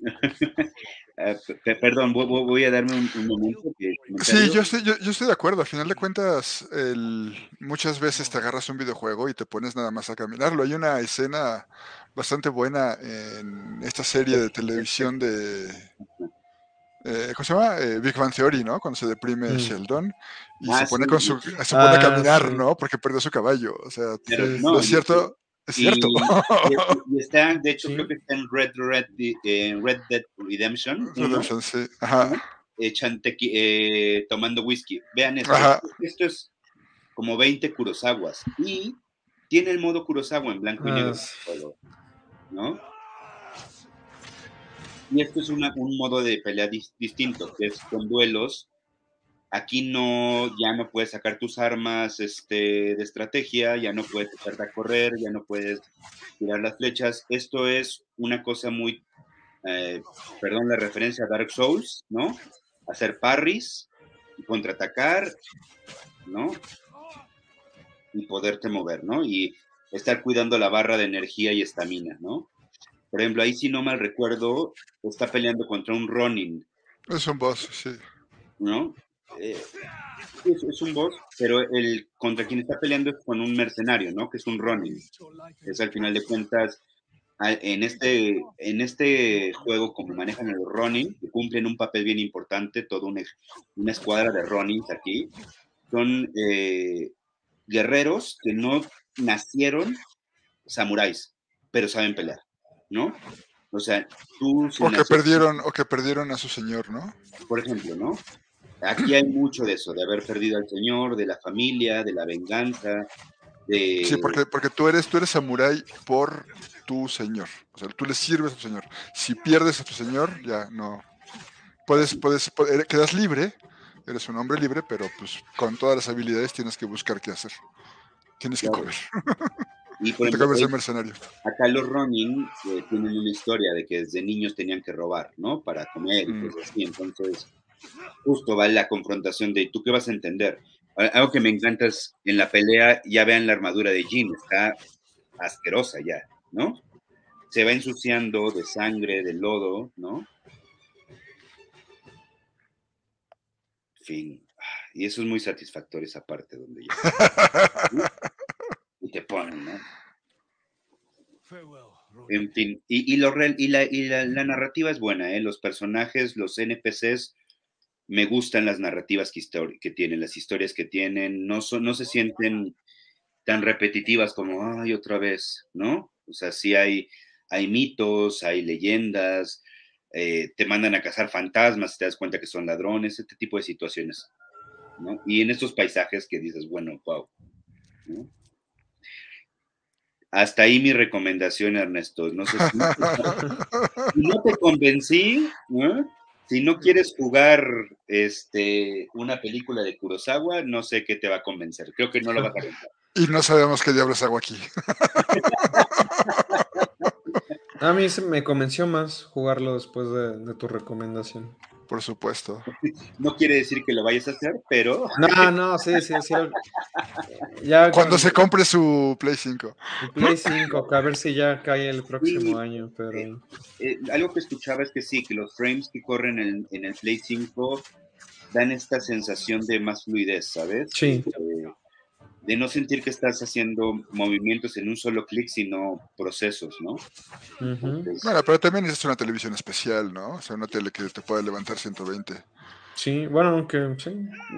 Eh, perdón, voy, a darme un, momento. sí, yo estoy, yo, estoy de acuerdo. Al final de cuentas, muchas veces te agarras un videojuego y te pones nada más a caminarlo. Hay una escena bastante buena en esta serie de televisión de eh, ¿cómo se llama? Eh, Big Bang Theory, ¿no? Cuando se deprime mm. Sheldon y ah, se pone con su, se pone a ah, caminar, ¿no? Porque perdió su caballo. O sea, es cierto. Es cierto. Y, está, de hecho, creo que está en Red, Red, Red Dead Redemption. Redemption, sí. Ajá. Eh, tomando whisky. Vean esto. Esto es como 20 Kurosawas. Y tiene el modo Kurosawa en blanco y negro. Y esto es un modo de pelea distinto, que es con duelos. Aquí no, ya no puedes sacar tus armas este, de estrategia, ya no puedes echarte a correr, ya no puedes tirar las flechas. Esto es una cosa muy, eh, perdón la referencia a Dark Souls, ¿no? Hacer parries, contraatacar, ¿no? Y poderte mover, ¿no? Y estar cuidando la barra de energía y estamina, ¿no? Por ejemplo, ahí si no mal recuerdo, está peleando contra un Ronin. Es un boss, sí. ¿No? Eh, es, un boss, pero el contra quien está peleando es con un mercenario, ¿no? Que es un Ronin. Es al final de cuentas, en este, en este juego, como manejan el Ronin, que cumplen un papel bien importante, toda una, una escuadra de Ronins aquí, son eh, guerreros que no nacieron samuráis, pero saben pelear. ¿No? O sea, tú... o que perdieron, o que perdieron a su señor, ¿no? Por ejemplo, ¿no? Aquí hay mucho de eso, de haber perdido al señor, de la familia, de la venganza, de... Sí, porque, porque tú eres, tú eres samurái por tu señor. O sea, tú le sirves a tu señor. Si pierdes a tu señor, ya no. Puedes, puedes, quedas libre, eres un hombre libre, pero pues con todas las habilidades tienes que buscar qué hacer. Tienes que comer. Y por ejemplo, mercenario. acá los Ronin eh, tienen una historia de que desde niños tenían que robar, ¿no? Para comer y mm. cosas así. Entonces, justo va la confrontación de ¿tú qué vas a entender? Algo que me encanta es en la pelea, ya vean la armadura de Jin, está asquerosa ya, ¿no? Se va ensuciando de sangre, de lodo, ¿no? Fin. Y eso es muy satisfactorio, esa parte donde ya. y te ponen, ¿no? En fin, y, lo, la, y la, narrativa es buena, ¿eh? Los personajes, los NPCs, me gustan las narrativas que, tienen, las historias que tienen, no, no se sienten tan repetitivas como, ay, otra vez, ¿no? O sea, sí hay, mitos, hay leyendas, eh, te mandan a cazar fantasmas, te das cuenta que son ladrones, este tipo de situaciones. ¿no? Y en estos paisajes que dices, bueno, wow. Hasta ahí mi recomendación, Ernesto. No sé si, no te convencí, si no quieres jugar este, una película de Kurosawa, no sé qué te va a convencer. Creo que no lo vas a pensar. Y no sabemos qué diablos hago aquí. A mí se me convenció más jugarlo después de, tu recomendación. Por supuesto. No quiere decir que lo vayas a hacer, pero. No, no, sí, sí, sí. Ya, cuando, se compre su Play 5. Play 5, a ver si ya cae el próximo año, pero. Eh, eh, algo que escuchaba es que sí, que los frames que corren en, en, el Play 5 dan esta sensación de más fluidez, ¿sabes? Sí. De no sentir que estás haciendo movimientos en un solo clic, sino procesos, ¿no? bueno, pero también es una televisión especial, ¿no? O sea, una tele que te puede levantar 120. Sí, bueno, aunque, sí.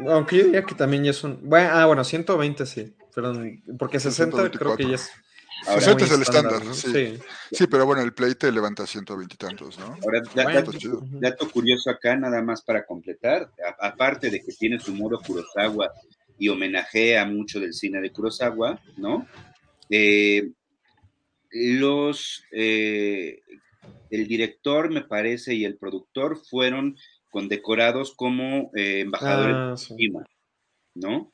aunque yo diría que también ya es un... Bueno, ah, bueno, 120 sí, perdón, porque 60 creo que ya es... 60 es el estándar, ¿no? sí. sí. pero bueno, el Play te levanta 120 y tantos, ¿no? Ahora, dato, curioso acá, nada más para completar, aparte de que tiene su modo Kurosawa y homenajea mucho del cine de Kurosawa, ¿no? Eh, los, eh, el director, me parece, y el productor fueron condecorados como eh, embajadores de ah, Tsushima, ¿no?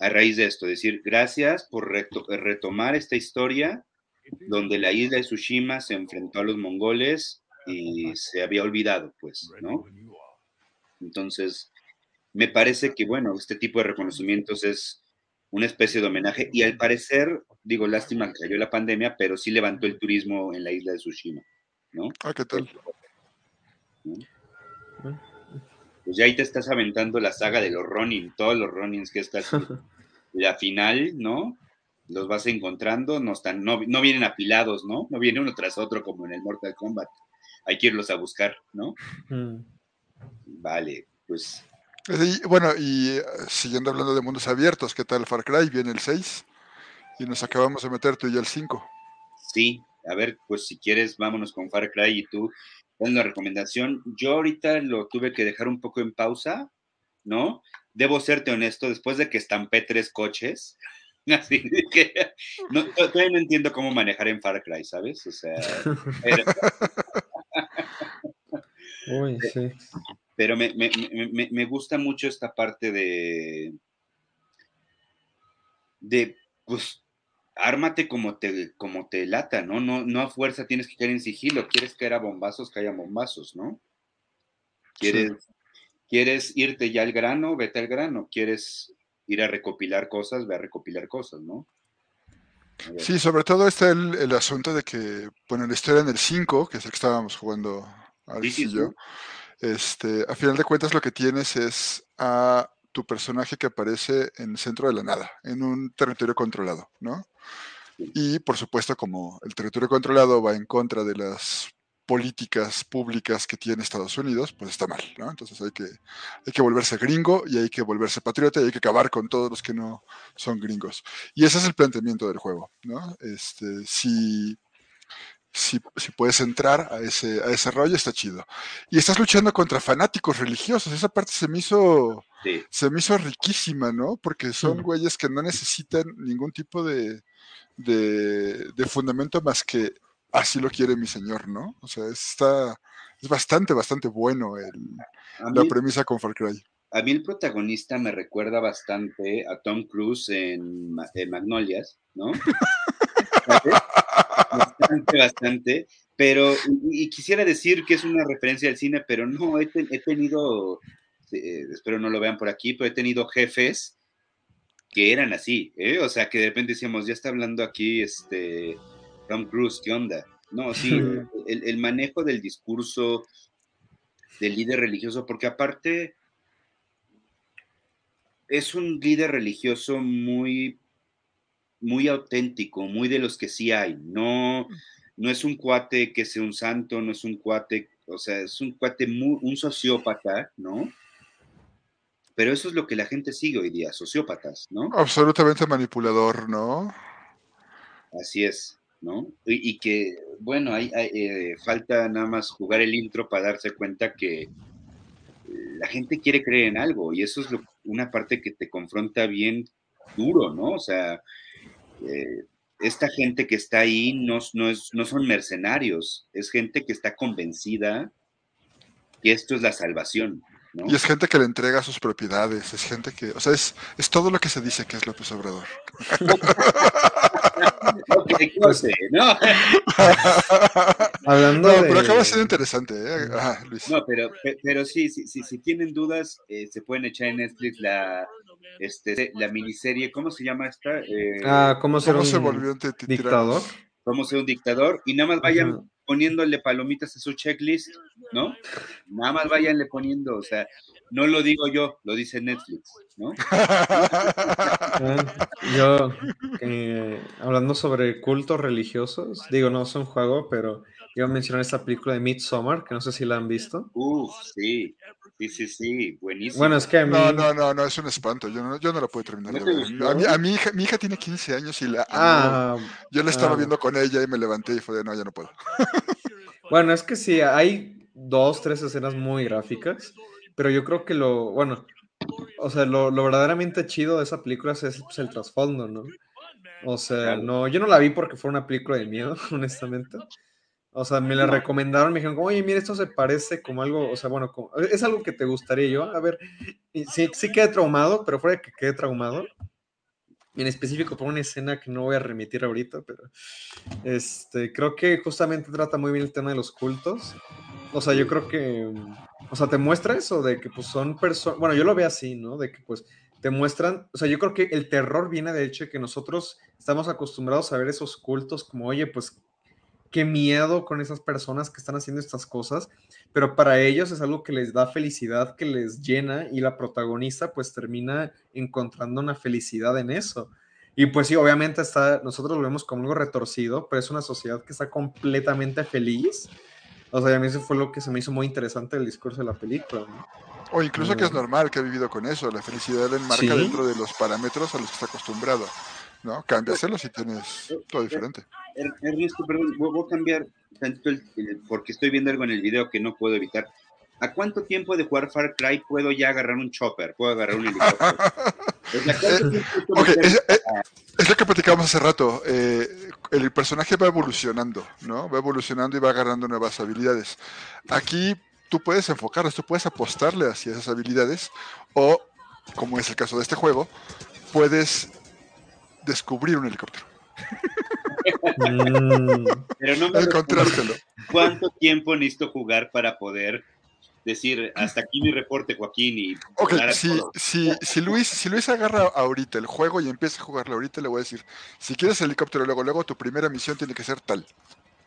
A raíz de esto, decir, gracias por retomar esta historia donde la isla de Tsushima se enfrentó a los mongoles y se había olvidado, pues, ¿no? Entonces, me parece que, bueno, este tipo de reconocimientos es una especie de homenaje y al parecer, digo, lástima que cayó la pandemia, pero sí levantó el turismo en la isla de Tsushima, ¿no? Ah, ¿qué tal? Pues ya ahí te estás aventando la saga de los Ronin, todos los Ronins que estás, la final, ¿no? Los vas encontrando, no, están, no, no vienen apilados, ¿no? No viene uno tras otro como en el Mortal Kombat. Hay que irlos a buscar, ¿no? Mm. Vale, pues bueno, y eh, siguiendo hablando de mundos abiertos, ¿qué tal Far Cry? Viene el 6 y nos acabamos de meter tú y yo el 5. Sí, a ver, pues si quieres, vámonos con Far Cry y tú dan la recomendación. Yo ahorita lo tuve que dejar un poco en pausa, ¿no? Debo serte honesto, después de que estampé tres coches, así que no, todavía no entiendo cómo manejar en Far Cry, ¿sabes? O sea, Uy, sí pero me, me, gusta mucho esta parte de, de, pues, ármate como te, como te lata, ¿no? ¿no? No a fuerza tienes que caer en sigilo, quieres caer a bombazos, caer a bombazos, ¿no? Quieres, quieres irte ya al grano, vete al grano, quieres ir a recopilar cosas, ve a recopilar cosas, ¿no? Sí, sobre todo está el, el, asunto de que, bueno, la historia en el 5, que es el que estábamos jugando al sí, este, a final de cuentas lo que tienes es a tu personaje que aparece en el centro de la nada, en un territorio controlado, ¿no? Y por supuesto, como el territorio controlado va en contra de las políticas públicas que tiene Estados Unidos, pues está mal, ¿no? Entonces hay que, hay que volverse gringo y hay que volverse patriota y hay que acabar con todos los que no son gringos. Y ese es el planteamiento del juego, ¿no? Este, si si, puedes entrar a ese, a ese rollo, está chido. Y estás luchando contra fanáticos religiosos. Esa parte se me hizo, se me hizo riquísima, ¿no? Porque son güeyes que no necesitan ningún tipo de, de, fundamento más que así lo quiere mi señor, ¿no? O sea, está, es bastante, bastante bueno el, la premisa con Far Cry. A mí el protagonista me recuerda bastante a Tom Cruise en, en Magnolias, ¿no? bastante, bastante. Pero, y, quisiera decir que es una referencia al cine, pero no, he, tenido, eh, espero no lo vean por aquí, pero he tenido jefes que eran así, ¿eh? O sea, que de repente decíamos, ya está hablando aquí este Tom Cruise, ¿qué onda? No, sí, el, el manejo del discurso del líder religioso, porque aparte es un líder religioso muy muy auténtico, muy de los que sí hay. No, no es un cuate que sea un santo, no es un cuate, o sea, es un cuate, muy, un sociópata, ¿no? Pero eso es lo que la gente sigue hoy día, sociópatas, ¿no? Absolutamente manipulador, ¿no? Así es, ¿no? Y, que bueno, hay, eh, falta nada más jugar el intro para darse cuenta que la gente quiere creer en algo y eso es una parte que te confronta bien duro, ¿no? O sea, eh, esta gente que está ahí no, no, es, no son mercenarios, es gente que está convencida que esto es la salvación. ¿no? Y es gente que le entrega sus propiedades, es gente que, o sea, es, es todo lo que se dice que es López Obrador. ¿no? Hablando no, pero acaba siendo interesante, ¿eh? Luis. No, pero, pero sí, sí, sí, si tienen dudas, eh, se pueden echar en Netflix la, este, la miniserie, ¿cómo se llama esta? Eh, ah, ¿cómo, se volvió un dictador? ¿Cómo ser un dictador? Y nada más vayan poniéndole palomitas a su checklist, ¿no? Nada más váyanle poniendo, o sea, no lo digo yo, lo dice Netflix, ¿no? yo, eh, hablando sobre cultos religiosos, digo, no es un juego, pero iba a mencionar esta película de Midsommar, que no sé si la han visto. Uf, sí, sí, sí, sí, buenísimo. Bueno, es que a mí... No, no, no, no, es un espanto, yo no, yo no la puedo terminar. a, mi, hija, mi hija tiene 15 años y la... Ah, yo la estaba ah. viendo con ella y me levanté y fue de, no, ya no puedo. bueno, es que sí, hay dos, tres escenas muy gráficas pero yo creo que lo, bueno, o sea, lo, verdaderamente chido de esa película es pues, el trasfondo, ¿no? O sea, no, yo no la vi porque fue una película de miedo, honestamente. O sea, me la recomendaron, me dijeron, oye, mira, esto se parece como algo, o sea, bueno, es algo que te gustaría yo. A ver, sí, sí quedé traumado, pero fuera de que quedé traumado, en específico por una escena que no voy a remitir ahorita, pero este, creo que justamente trata muy bien el tema de los cultos. O sea, yo creo que, o sea, te muestra eso de que pues son personas, bueno, yo lo veo así, ¿no? De que pues te muestran, o sea, yo creo que el terror viene de hecho de que nosotros estamos acostumbrados a ver esos cultos como, oye, pues qué miedo con esas personas que están haciendo estas cosas, pero para ellos es algo que les da felicidad, que les llena y la protagonista pues termina encontrando una felicidad en eso. Y pues sí, obviamente está, nosotros lo vemos como algo retorcido, pero es una sociedad que está completamente feliz o sea, a mí eso fue lo que se me hizo muy interesante del discurso de la película. O incluso que es normal que ha vivido con eso. La felicidad la enmarca dentro de los parámetros a los que está acostumbrado. ¿No? Cámbiaselo si tienes todo diferente. Ernesto, perdón, voy a cambiar tanto porque estoy viendo algo en el video que no puedo evitar. ¿A cuánto tiempo de jugar Far Cry puedo ya agarrar un chopper? ¿Puedo agarrar un helicóptero? es, eh, es, lo que platicamos hace rato. Eh, el personaje va evolucionando, ¿no? Va evolucionando y va agarrando nuevas habilidades. Aquí tú puedes enfocarlas, tú puedes apostarle hacia esas habilidades o, como es el caso de este juego, puedes descubrir un helicóptero. Mm. Pero no me ¿Cuánto tiempo necesito jugar para poder decir, hasta aquí mi reporte, Joaquín, y... Ok, si, si, si, Luis, si Luis agarra ahorita el juego y empieza a jugarlo ahorita, le voy a decir, si quieres helicóptero luego, luego, tu primera misión tiene que ser tal.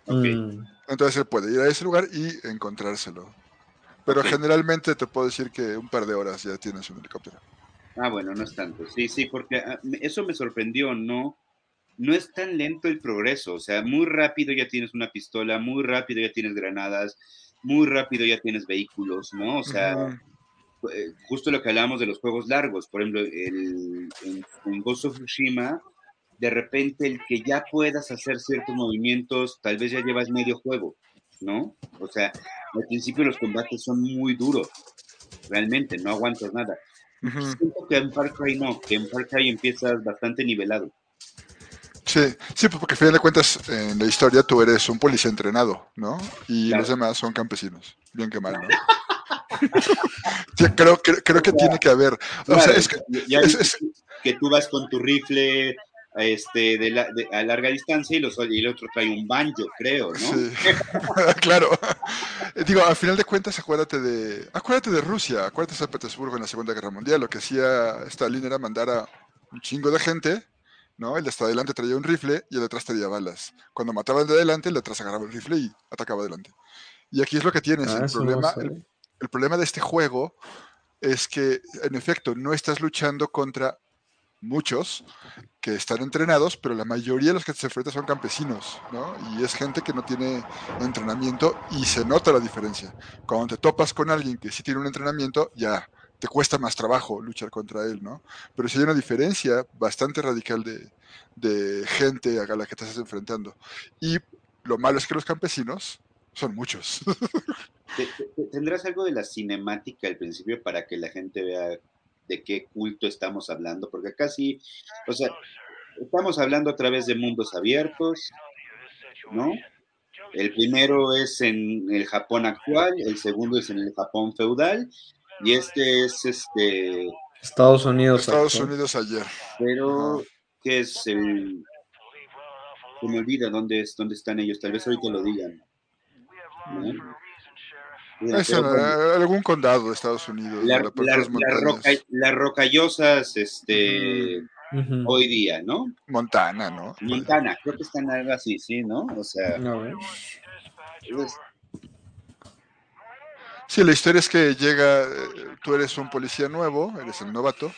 Mm. Entonces él puede ir a ese lugar y encontrárselo. Pero generalmente te puedo decir que un par de horas ya tienes un helicóptero. Ah, bueno, no es tanto. Sí, sí, porque ah, eso me sorprendió, ¿no? No es tan lento el progreso, o sea, muy rápido ya tienes una pistola, muy rápido ya tienes granadas, muy rápido ya tienes vehículos, ¿no? O sea, eh, justo lo que hablábamos de los juegos largos, por ejemplo, el, en, Ghost of Tsushima, de repente el que ya puedas hacer ciertos movimientos, tal vez ya llevas medio juego, ¿no? O sea, al principio los combates son muy duros, realmente, no aguantas nada. Siento que en Far Cry no, que en Far Cry empiezas bastante nivelado. Sí, sí, pues porque a fin de cuentas en la historia tú eres un policía entrenado, ¿no? Y los demás son campesinos, bien que mal, ¿no? creo, creo, que tiene que haber. O sea, es que, que tú vas con tu rifle este, de, a larga distancia y, los, y el otro trae un banjo, creo, ¿no? Sí, claro. Digo, al final de cuentas, acuérdate de, acuérdate de Rusia, acuérdate de San Petersburgo en la Segunda Guerra Mundial. Lo que hacía Stalin era mandar a un chingo de gente ¿no? El de hasta adelante traía un rifle y el de atrás traía balas. Cuando mataba el de adelante, el de atrás agarraba el rifle y atacaba adelante. Y aquí es lo que tienes. Ah, el, problema, el, problema de este juego es que, en efecto, no estás luchando contra muchos que están entrenados, pero la mayoría de los que se enfrentan son campesinos, ¿no? Y es gente que no tiene entrenamiento y se nota la diferencia. Cuando te topas con alguien que sí tiene un entrenamiento, ya te cuesta más trabajo luchar contra él, ¿no? Pero si hay una diferencia bastante radical de, de gente a la que te estás enfrentando. Y Lo malo es que los campesinos son muchos. ¿Tendrás algo de la cinemática al principio para que la gente vea de qué culto estamos hablando? Porque acá sí, o sea, estamos hablando a través de mundos abiertos, ¿no? El primero es en el Japón actual, el segundo es en el Japón feudal, y este es este Estados Unidos. Estados Unidos ayer. Pero, ¿qué es el...? Se me olvida dónde, es, dónde están ellos, tal vez ahorita lo digan. Es en algún condado de Estados Unidos. las rocallosas, este, hoy día, ¿no? Montana, ¿no? Montana, creo que están algo así, sí, ¿no? O sea, no, Sí, la historia es que llega, eh, tú eres un policía nuevo, eres el novato,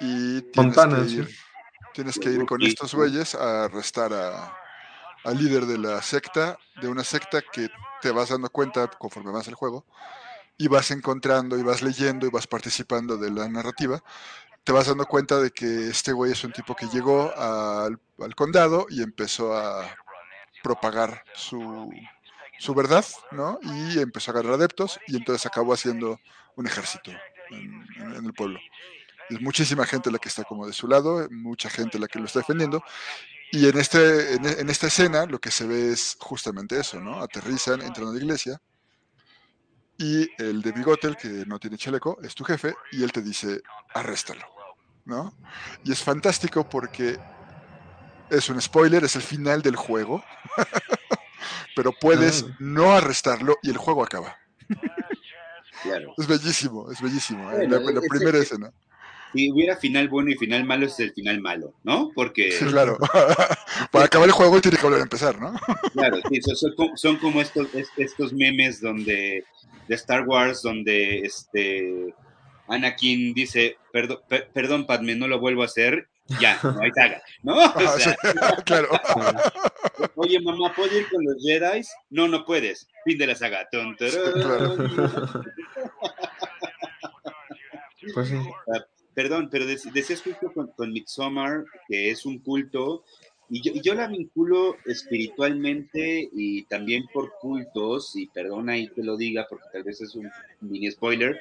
y tienes que ir, tienes que ir con estos güeyes a arrestar a, al líder de la secta, de una secta que te vas dando cuenta conforme vas el juego, y vas encontrando, y vas leyendo, y vas participando de la narrativa, te vas dando cuenta de que este güey es un tipo que llegó al, condado y empezó a propagar su, su verdad, ¿no? Y empezó a ganar adeptos y entonces acabó haciendo un ejército en, el pueblo. Es muchísima gente la que está como de su lado, mucha gente la que lo está defendiendo. Y en, este, en, esta escena lo que se ve es justamente eso, ¿no? Aterrizan, entran a la iglesia y el de bigote, el que no tiene chaleco, es tu jefe y él te dice, arréstalo, ¿no? Y es fantástico porque es un spoiler, es el final del juego. pero puedes no arrestarlo y el juego acaba. Es bellísimo, es bellísimo. ¿eh? la, primera escena. Si hubiera final bueno y final malo, es el final malo, ¿no? Porque. claro. Para acabar el juego tiene que volver a empezar, ¿no? claro, sí, son, como estos, estos memes donde. de Star Wars, donde este. Anakin dice, perdón, perdón, Padme, no lo vuelvo a hacer, ya, no hay saga, ¿no? claro. Oye, mamá, ¿puedo ir con los Jedi? No, no puedes. Fin de la saga. Pues sí. Perdón, pero decías justo con, con Midsommar, que es un culto, y yo, y yo, la vinculo espiritualmente y también por cultos, y perdona ahí que lo diga porque tal vez es un mini spoiler,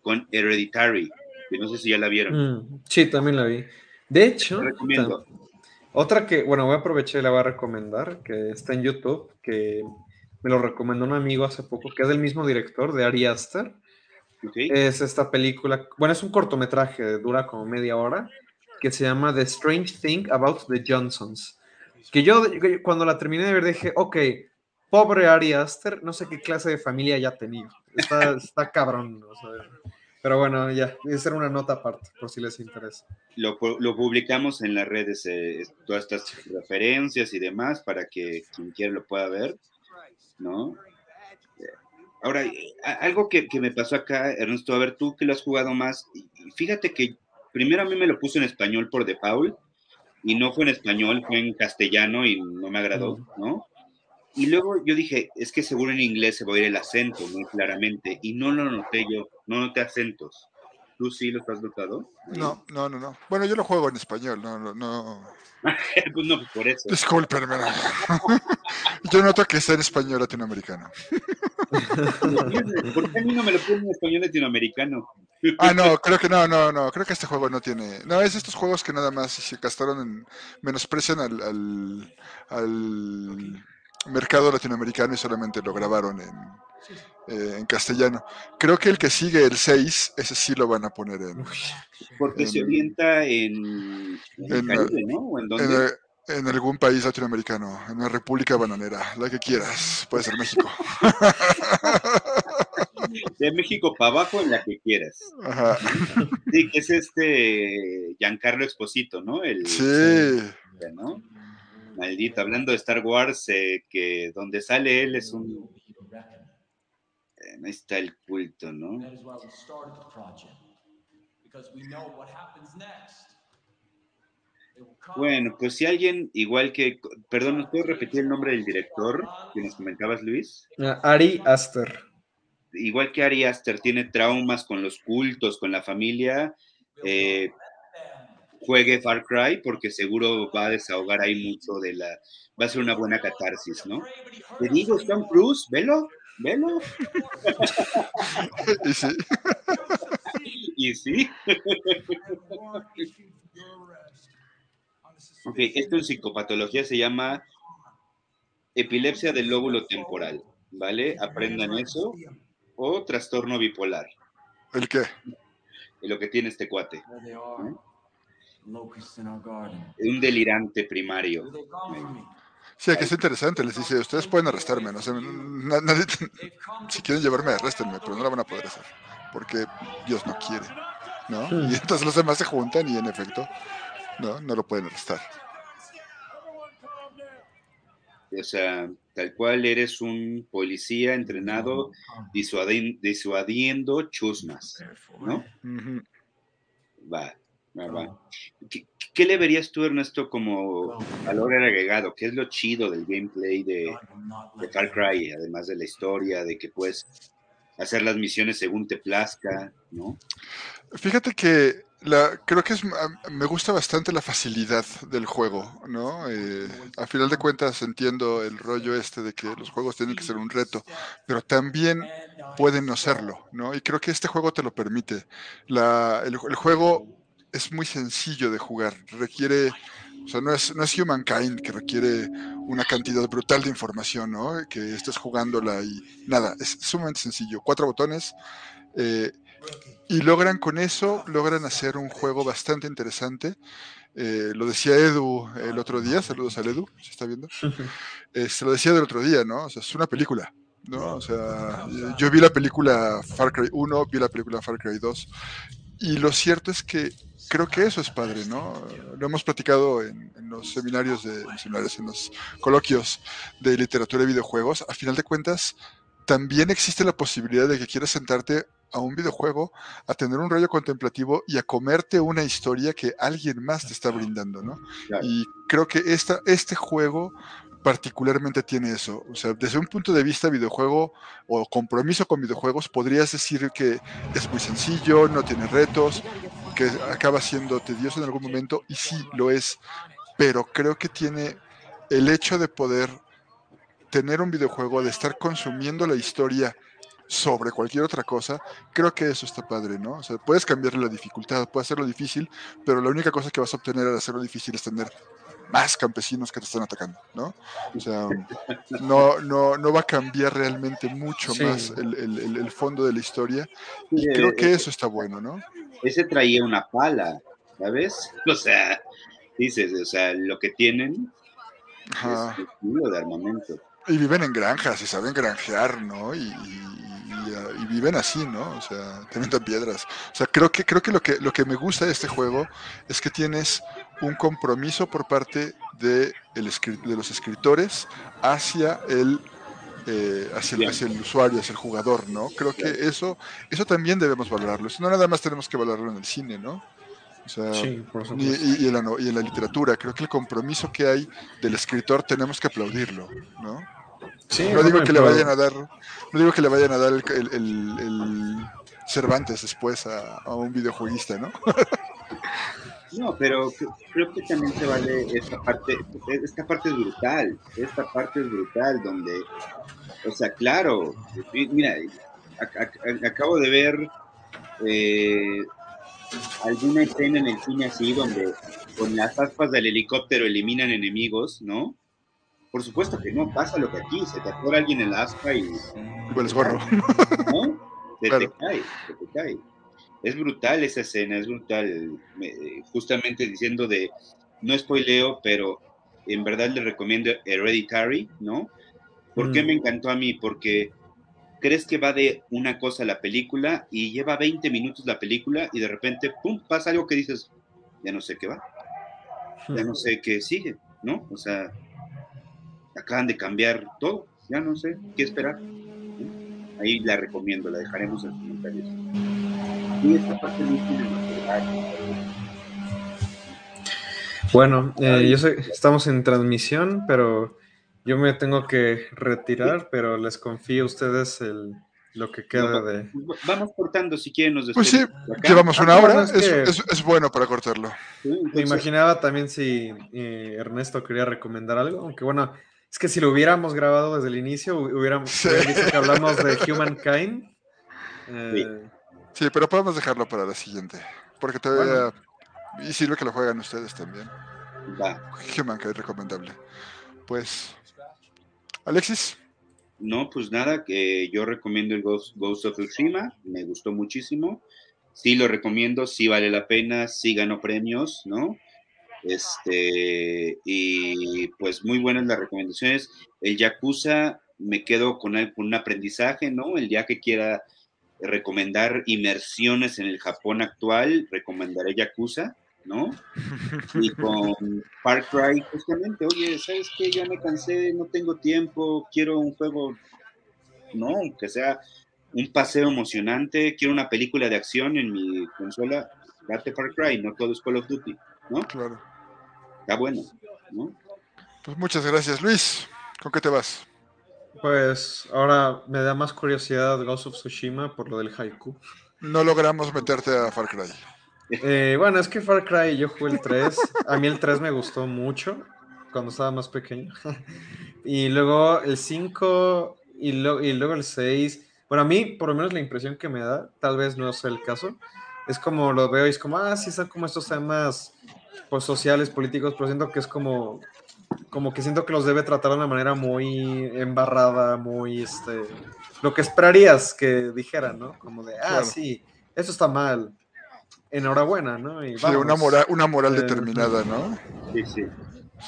con Hereditary, que no sé si ya la vieron. Mm, sí, también la vi. De hecho, otra que, bueno, voy a aprovechar y la voy a recomendar, que está en YouTube, que me lo recomendó un amigo hace poco, que es del mismo director de Ari Aster. Es esta película, bueno, es un cortometraje, dura como media hora, que se llama The Strange Thing About the Johnsons. Que yo cuando la terminé de ver dije, ok, pobre Ari Aster, no sé qué clase de familia ya tenía. Está, está cabrón. O sea, pero bueno, ya, esa era una nota aparte, por si les interesa. Lo, lo publicamos en las redes, eh, todas estas referencias y demás, para que quien quiera lo pueda ver, ¿no? Ahora, algo que, que, me pasó acá, Ernesto, a ver, tú que lo has jugado más, fíjate que primero a mí me lo puso en español por default, y no fue en español, fue en castellano y no me agradó, ¿no? Y luego yo dije, es que seguro en inglés se va a ir el acento muy claramente, y no lo noté yo, no noté acentos. ¿Tú sí lo has notado? No, no, no, no. Bueno, yo lo juego en español, no, no. no. pues no, por eso. Discúlpenme. yo noto que está en español latinoamericano. ¿Por qué a mí no me lo ponen en español latinoamericano? ah, no, creo que no, no, no. Creo que este juego no tiene. No, es estos juegos que nada más se gastaron en. menosprecian al, al, al mercado latinoamericano y solamente lo grabaron en, eh, en castellano. Creo que el que sigue, el 6, ese sí lo van a poner en... Porque se orienta en, en, Caribe, ¿no? ¿En, en, algún país latinoamericano, en la República Bananera, la que quieras, puede ser México. De México para abajo, en la que quieras. Ajá. Sí, que es este Giancarlo Exposito, ¿no? El, sí. ¿no? Maldito, hablando de Star Wars, eh, que donde sale él es un... Eh, ahí está el culto, ¿no? Bueno, pues si alguien, igual que, perdón, ¿nos puedo repetir el nombre del director que nos comentabas, Luis? Ah, Ari Aster. Igual que Ari Aster tiene traumas con los cultos, con la familia, eh, juegue Far Cry porque seguro va a desahogar ahí mucho de la, va a ser una buena catarsis, ¿no? Te digo, Tom Cruise, velo, velo. y sí. y sí. ok, esto en psicopatología se llama epilepsia del lóbulo temporal, ¿vale? Aprendan eso. O trastorno bipolar. ¿El qué? Lo que tiene este cuate. Un delirante primario. Sí, que es interesante. Les dice, ustedes pueden arrestarme. No sé, nadie, si quieren llevarme, arréstenme, pero no la van a poder hacer. Porque Dios no quiere. ¿no? Y entonces los demás se juntan y en efecto, no, no lo pueden arrestar. O sea, tal cual eres un policía entrenado disuadiendo chusmas, ¿no? Va, va, va. ¿Qué, le verías tú, Ernesto, como valor agregado? ¿Qué es lo chido del gameplay de, de Far Cry, además de la historia, de que puedes hacer las misiones según te plazca, ¿no? Fíjate que la, creo que es, me gusta bastante la facilidad del juego, ¿no? Eh, a final de cuentas entiendo el rollo este de que los juegos tienen que ser un reto, pero también pueden no serlo, ¿no? Y creo que este juego te lo permite. La, el, el juego es muy sencillo de jugar, requiere o sea, no es, no es Humankind que requiere una cantidad brutal de información, ¿no? Que estés jugándola y nada, es sumamente sencillo. Cuatro botones. Eh, y logran con eso, logran hacer un juego bastante interesante. Eh, lo decía Edu el otro día, saludos al Edu, se está viendo. Eh, se lo decía del otro día, ¿no? O sea, es una película, ¿no? O sea, yo vi la película Far Cry 1, vi la película Far Cry 2, y lo cierto es que creo que eso es padre, ¿no? Lo hemos platicado en, los seminarios, de, en, seminarios, en los coloquios de literatura y videojuegos. A final de cuentas, también existe la posibilidad de que quieras sentarte a un videojuego, a tener un rollo contemplativo y a comerte una historia que alguien más te está brindando, ¿no? Y creo que esta, este juego particularmente tiene eso. O sea, desde un punto de vista videojuego o compromiso con videojuegos, podrías decir que es muy sencillo, no tiene retos, que acaba siendo tedioso en algún momento, y sí, lo es, pero creo que tiene el hecho de poder tener un videojuego, de estar consumiendo la historia sobre cualquier otra cosa, creo que eso está padre, ¿no? O sea, puedes cambiar la dificultad, puedes hacerlo difícil, pero la única cosa que vas a obtener al hacerlo difícil es tener más campesinos que te están atacando, ¿no? O sea, no, no, no va a cambiar realmente mucho más el, el, el, fondo de la historia. Y creo que eso está bueno, ¿no? Ese traía una pala, ¿sabes? O sea, dices, o sea, lo que tienen Ajá. es de armamento. Y viven en granjas y saben granjear, ¿no? Y, y, viven así, ¿no? O sea, teniendo piedras. O sea, creo que, creo que lo que lo que me gusta de este juego es que tienes un compromiso por parte de, el, de los escritores hacia el, eh, hacia, el, hacia, el, usuario, hacia el jugador, ¿no? Creo que eso, eso también debemos valorarlo. Eso no nada más tenemos que valorarlo en el cine, ¿no? O sea, y, y, en la, y, en la, literatura, creo que el compromiso que hay del escritor tenemos que aplaudirlo, ¿no? Sí, no digo que le vayan a dar, no digo que le vayan a dar el, el Cervantes después a, a, un videojueguista, ¿no? No, pero creo que también se vale esta parte, esta parte es brutal, esta parte es brutal, donde, o sea, claro, mira, acabo de ver eh, alguna escena en el cine así, donde con las aspas del helicóptero eliminan enemigos, ¿no? Por supuesto que no, pasa lo que aquí, se te atora alguien en la aspa y... Pues gorro. ¿No? Se te cae, se te cae es brutal esa escena, es brutal. Justamente diciendo de, no spoileo, pero en verdad le recomiendo Hereditary, ¿no? ¿Por qué mm. me encantó a mí? Porque crees que va de una cosa la película y lleva 20 minutos la película y de repente, ¡pum!, pasa algo que dices, ya no sé qué va, ya no sé qué sigue, ¿no? O sea, acaban de cambiar todo, ya no sé qué esperar. Ahí la recomiendo, la dejaremos en los comentarios. Bueno, eh, yo sé, estamos en transmisión, pero yo me tengo que retirar, pero les confío a ustedes el, lo que queda de. Vamos cortando si quieren. Nos pues sí, llevamos una ah, hora. es, bueno para cortarlo. Me imaginaba también si eh, Ernesto quería recomendar algo, aunque bueno, es que si lo hubiéramos grabado desde el inicio, hubiéramos visto que hablamos de Humankind. Eh, sí. pero podemos dejarlo para la siguiente. Porque todavía. Y sirve que lo juegan ustedes también. Va. Humankind recomendable. Pues. Alexis. No, pues nada, que yo recomiendo el Ghost, of Tsushima, me gustó muchísimo. Sí lo recomiendo, sí vale la pena, sí ganó premios, ¿no? Este, y pues muy buenas las recomendaciones. El Yakuza, me quedo con, con un aprendizaje, ¿no? El día que quiera recomendar inmersiones en el Japón actual, recomendaré Yakuza. ¿no? Y con Far Cry, justamente, oye, ¿sabes qué? Ya me cansé, no tengo tiempo, quiero un juego, no, que sea un paseo emocionante, quiero una película de acción en mi consola, date Far Cry, no todo es Call of Duty, ¿no? Claro. Está bueno, ¿no? Pues muchas gracias, Luis. ¿Con qué te vas? Pues ahora me da más curiosidad Ghost of Tsushima por lo del haiku. No logramos meterte a Far Cry. Eh, bueno, es que Far Cry yo jugué el 3. A mí el 3 me gustó mucho cuando estaba más pequeño. y luego el 5 y, y, luego el 6. Bueno, a mí, por lo menos la impresión que me da, tal vez no sea el caso, es como lo veo y es como, ah, sí, son como estos temas pues, sociales, políticos, pero siento que es como, como que siento que los debe tratar de una manera muy embarrada, muy, este, lo que esperarías que dijeran, ¿no? Como de, ah, sí, eso está mal, enhorabuena, ¿no? sí, una moral, una moral eh, determinada, ¿no? Sí, sí.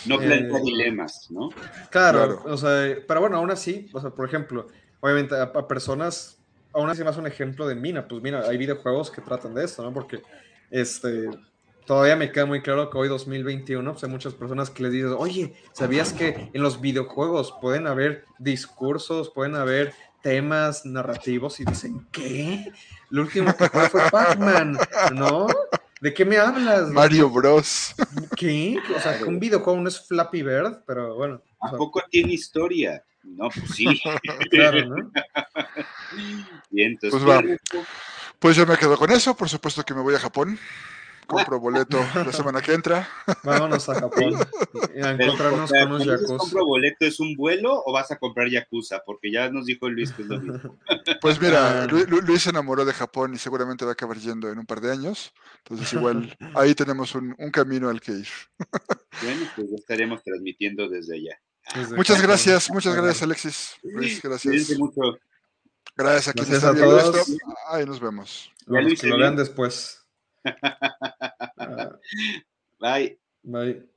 No plantea eh, dilemas, ¿no? Claro, o sea, pero bueno, aún así, o sea, por ejemplo, obviamente a, personas, aún así más un ejemplo de Mina, pues mira, hay videojuegos que tratan de esto, ¿no? Porque, este, todavía me queda muy claro que hoy 2021, pues hay muchas personas que les dicen, oye, ¿sabías que en los videojuegos pueden haber discursos, pueden haber temas narrativos y dicen, ¿qué? Lo último que fue fue Pac-Man, ¿no? ¿De qué me hablas? Mario Bros. ¿Qué? O sea, un videojuego no es Flappy Bird, pero bueno. ¿A poco tiene historia? No, pues sí. claro, ¿no? Bien, entonces. Pues, pues yo me quedo con eso. Por supuesto que me voy a Japón compro boleto la semana que entra. Vámonos a Japón a encontrarnos con unos Yakuza. ¿Compro boleto es un vuelo o vas a comprar Yakuza? Porque ya nos dijo Luis que es lo mismo. Pues mira, ah. Luis, se enamoró de Japón y seguramente va a acabar yendo en un par de años. Entonces igual ahí tenemos un, camino al que ir. Bueno, pues estaremos transmitiendo desde allá. muchas gracias, muchas gracias Alexis. Luis, gracias. Mucho. Gracias a quienes están viendo esto. Ahí nos vemos. que lo vean después. Ah. Vai. Vai.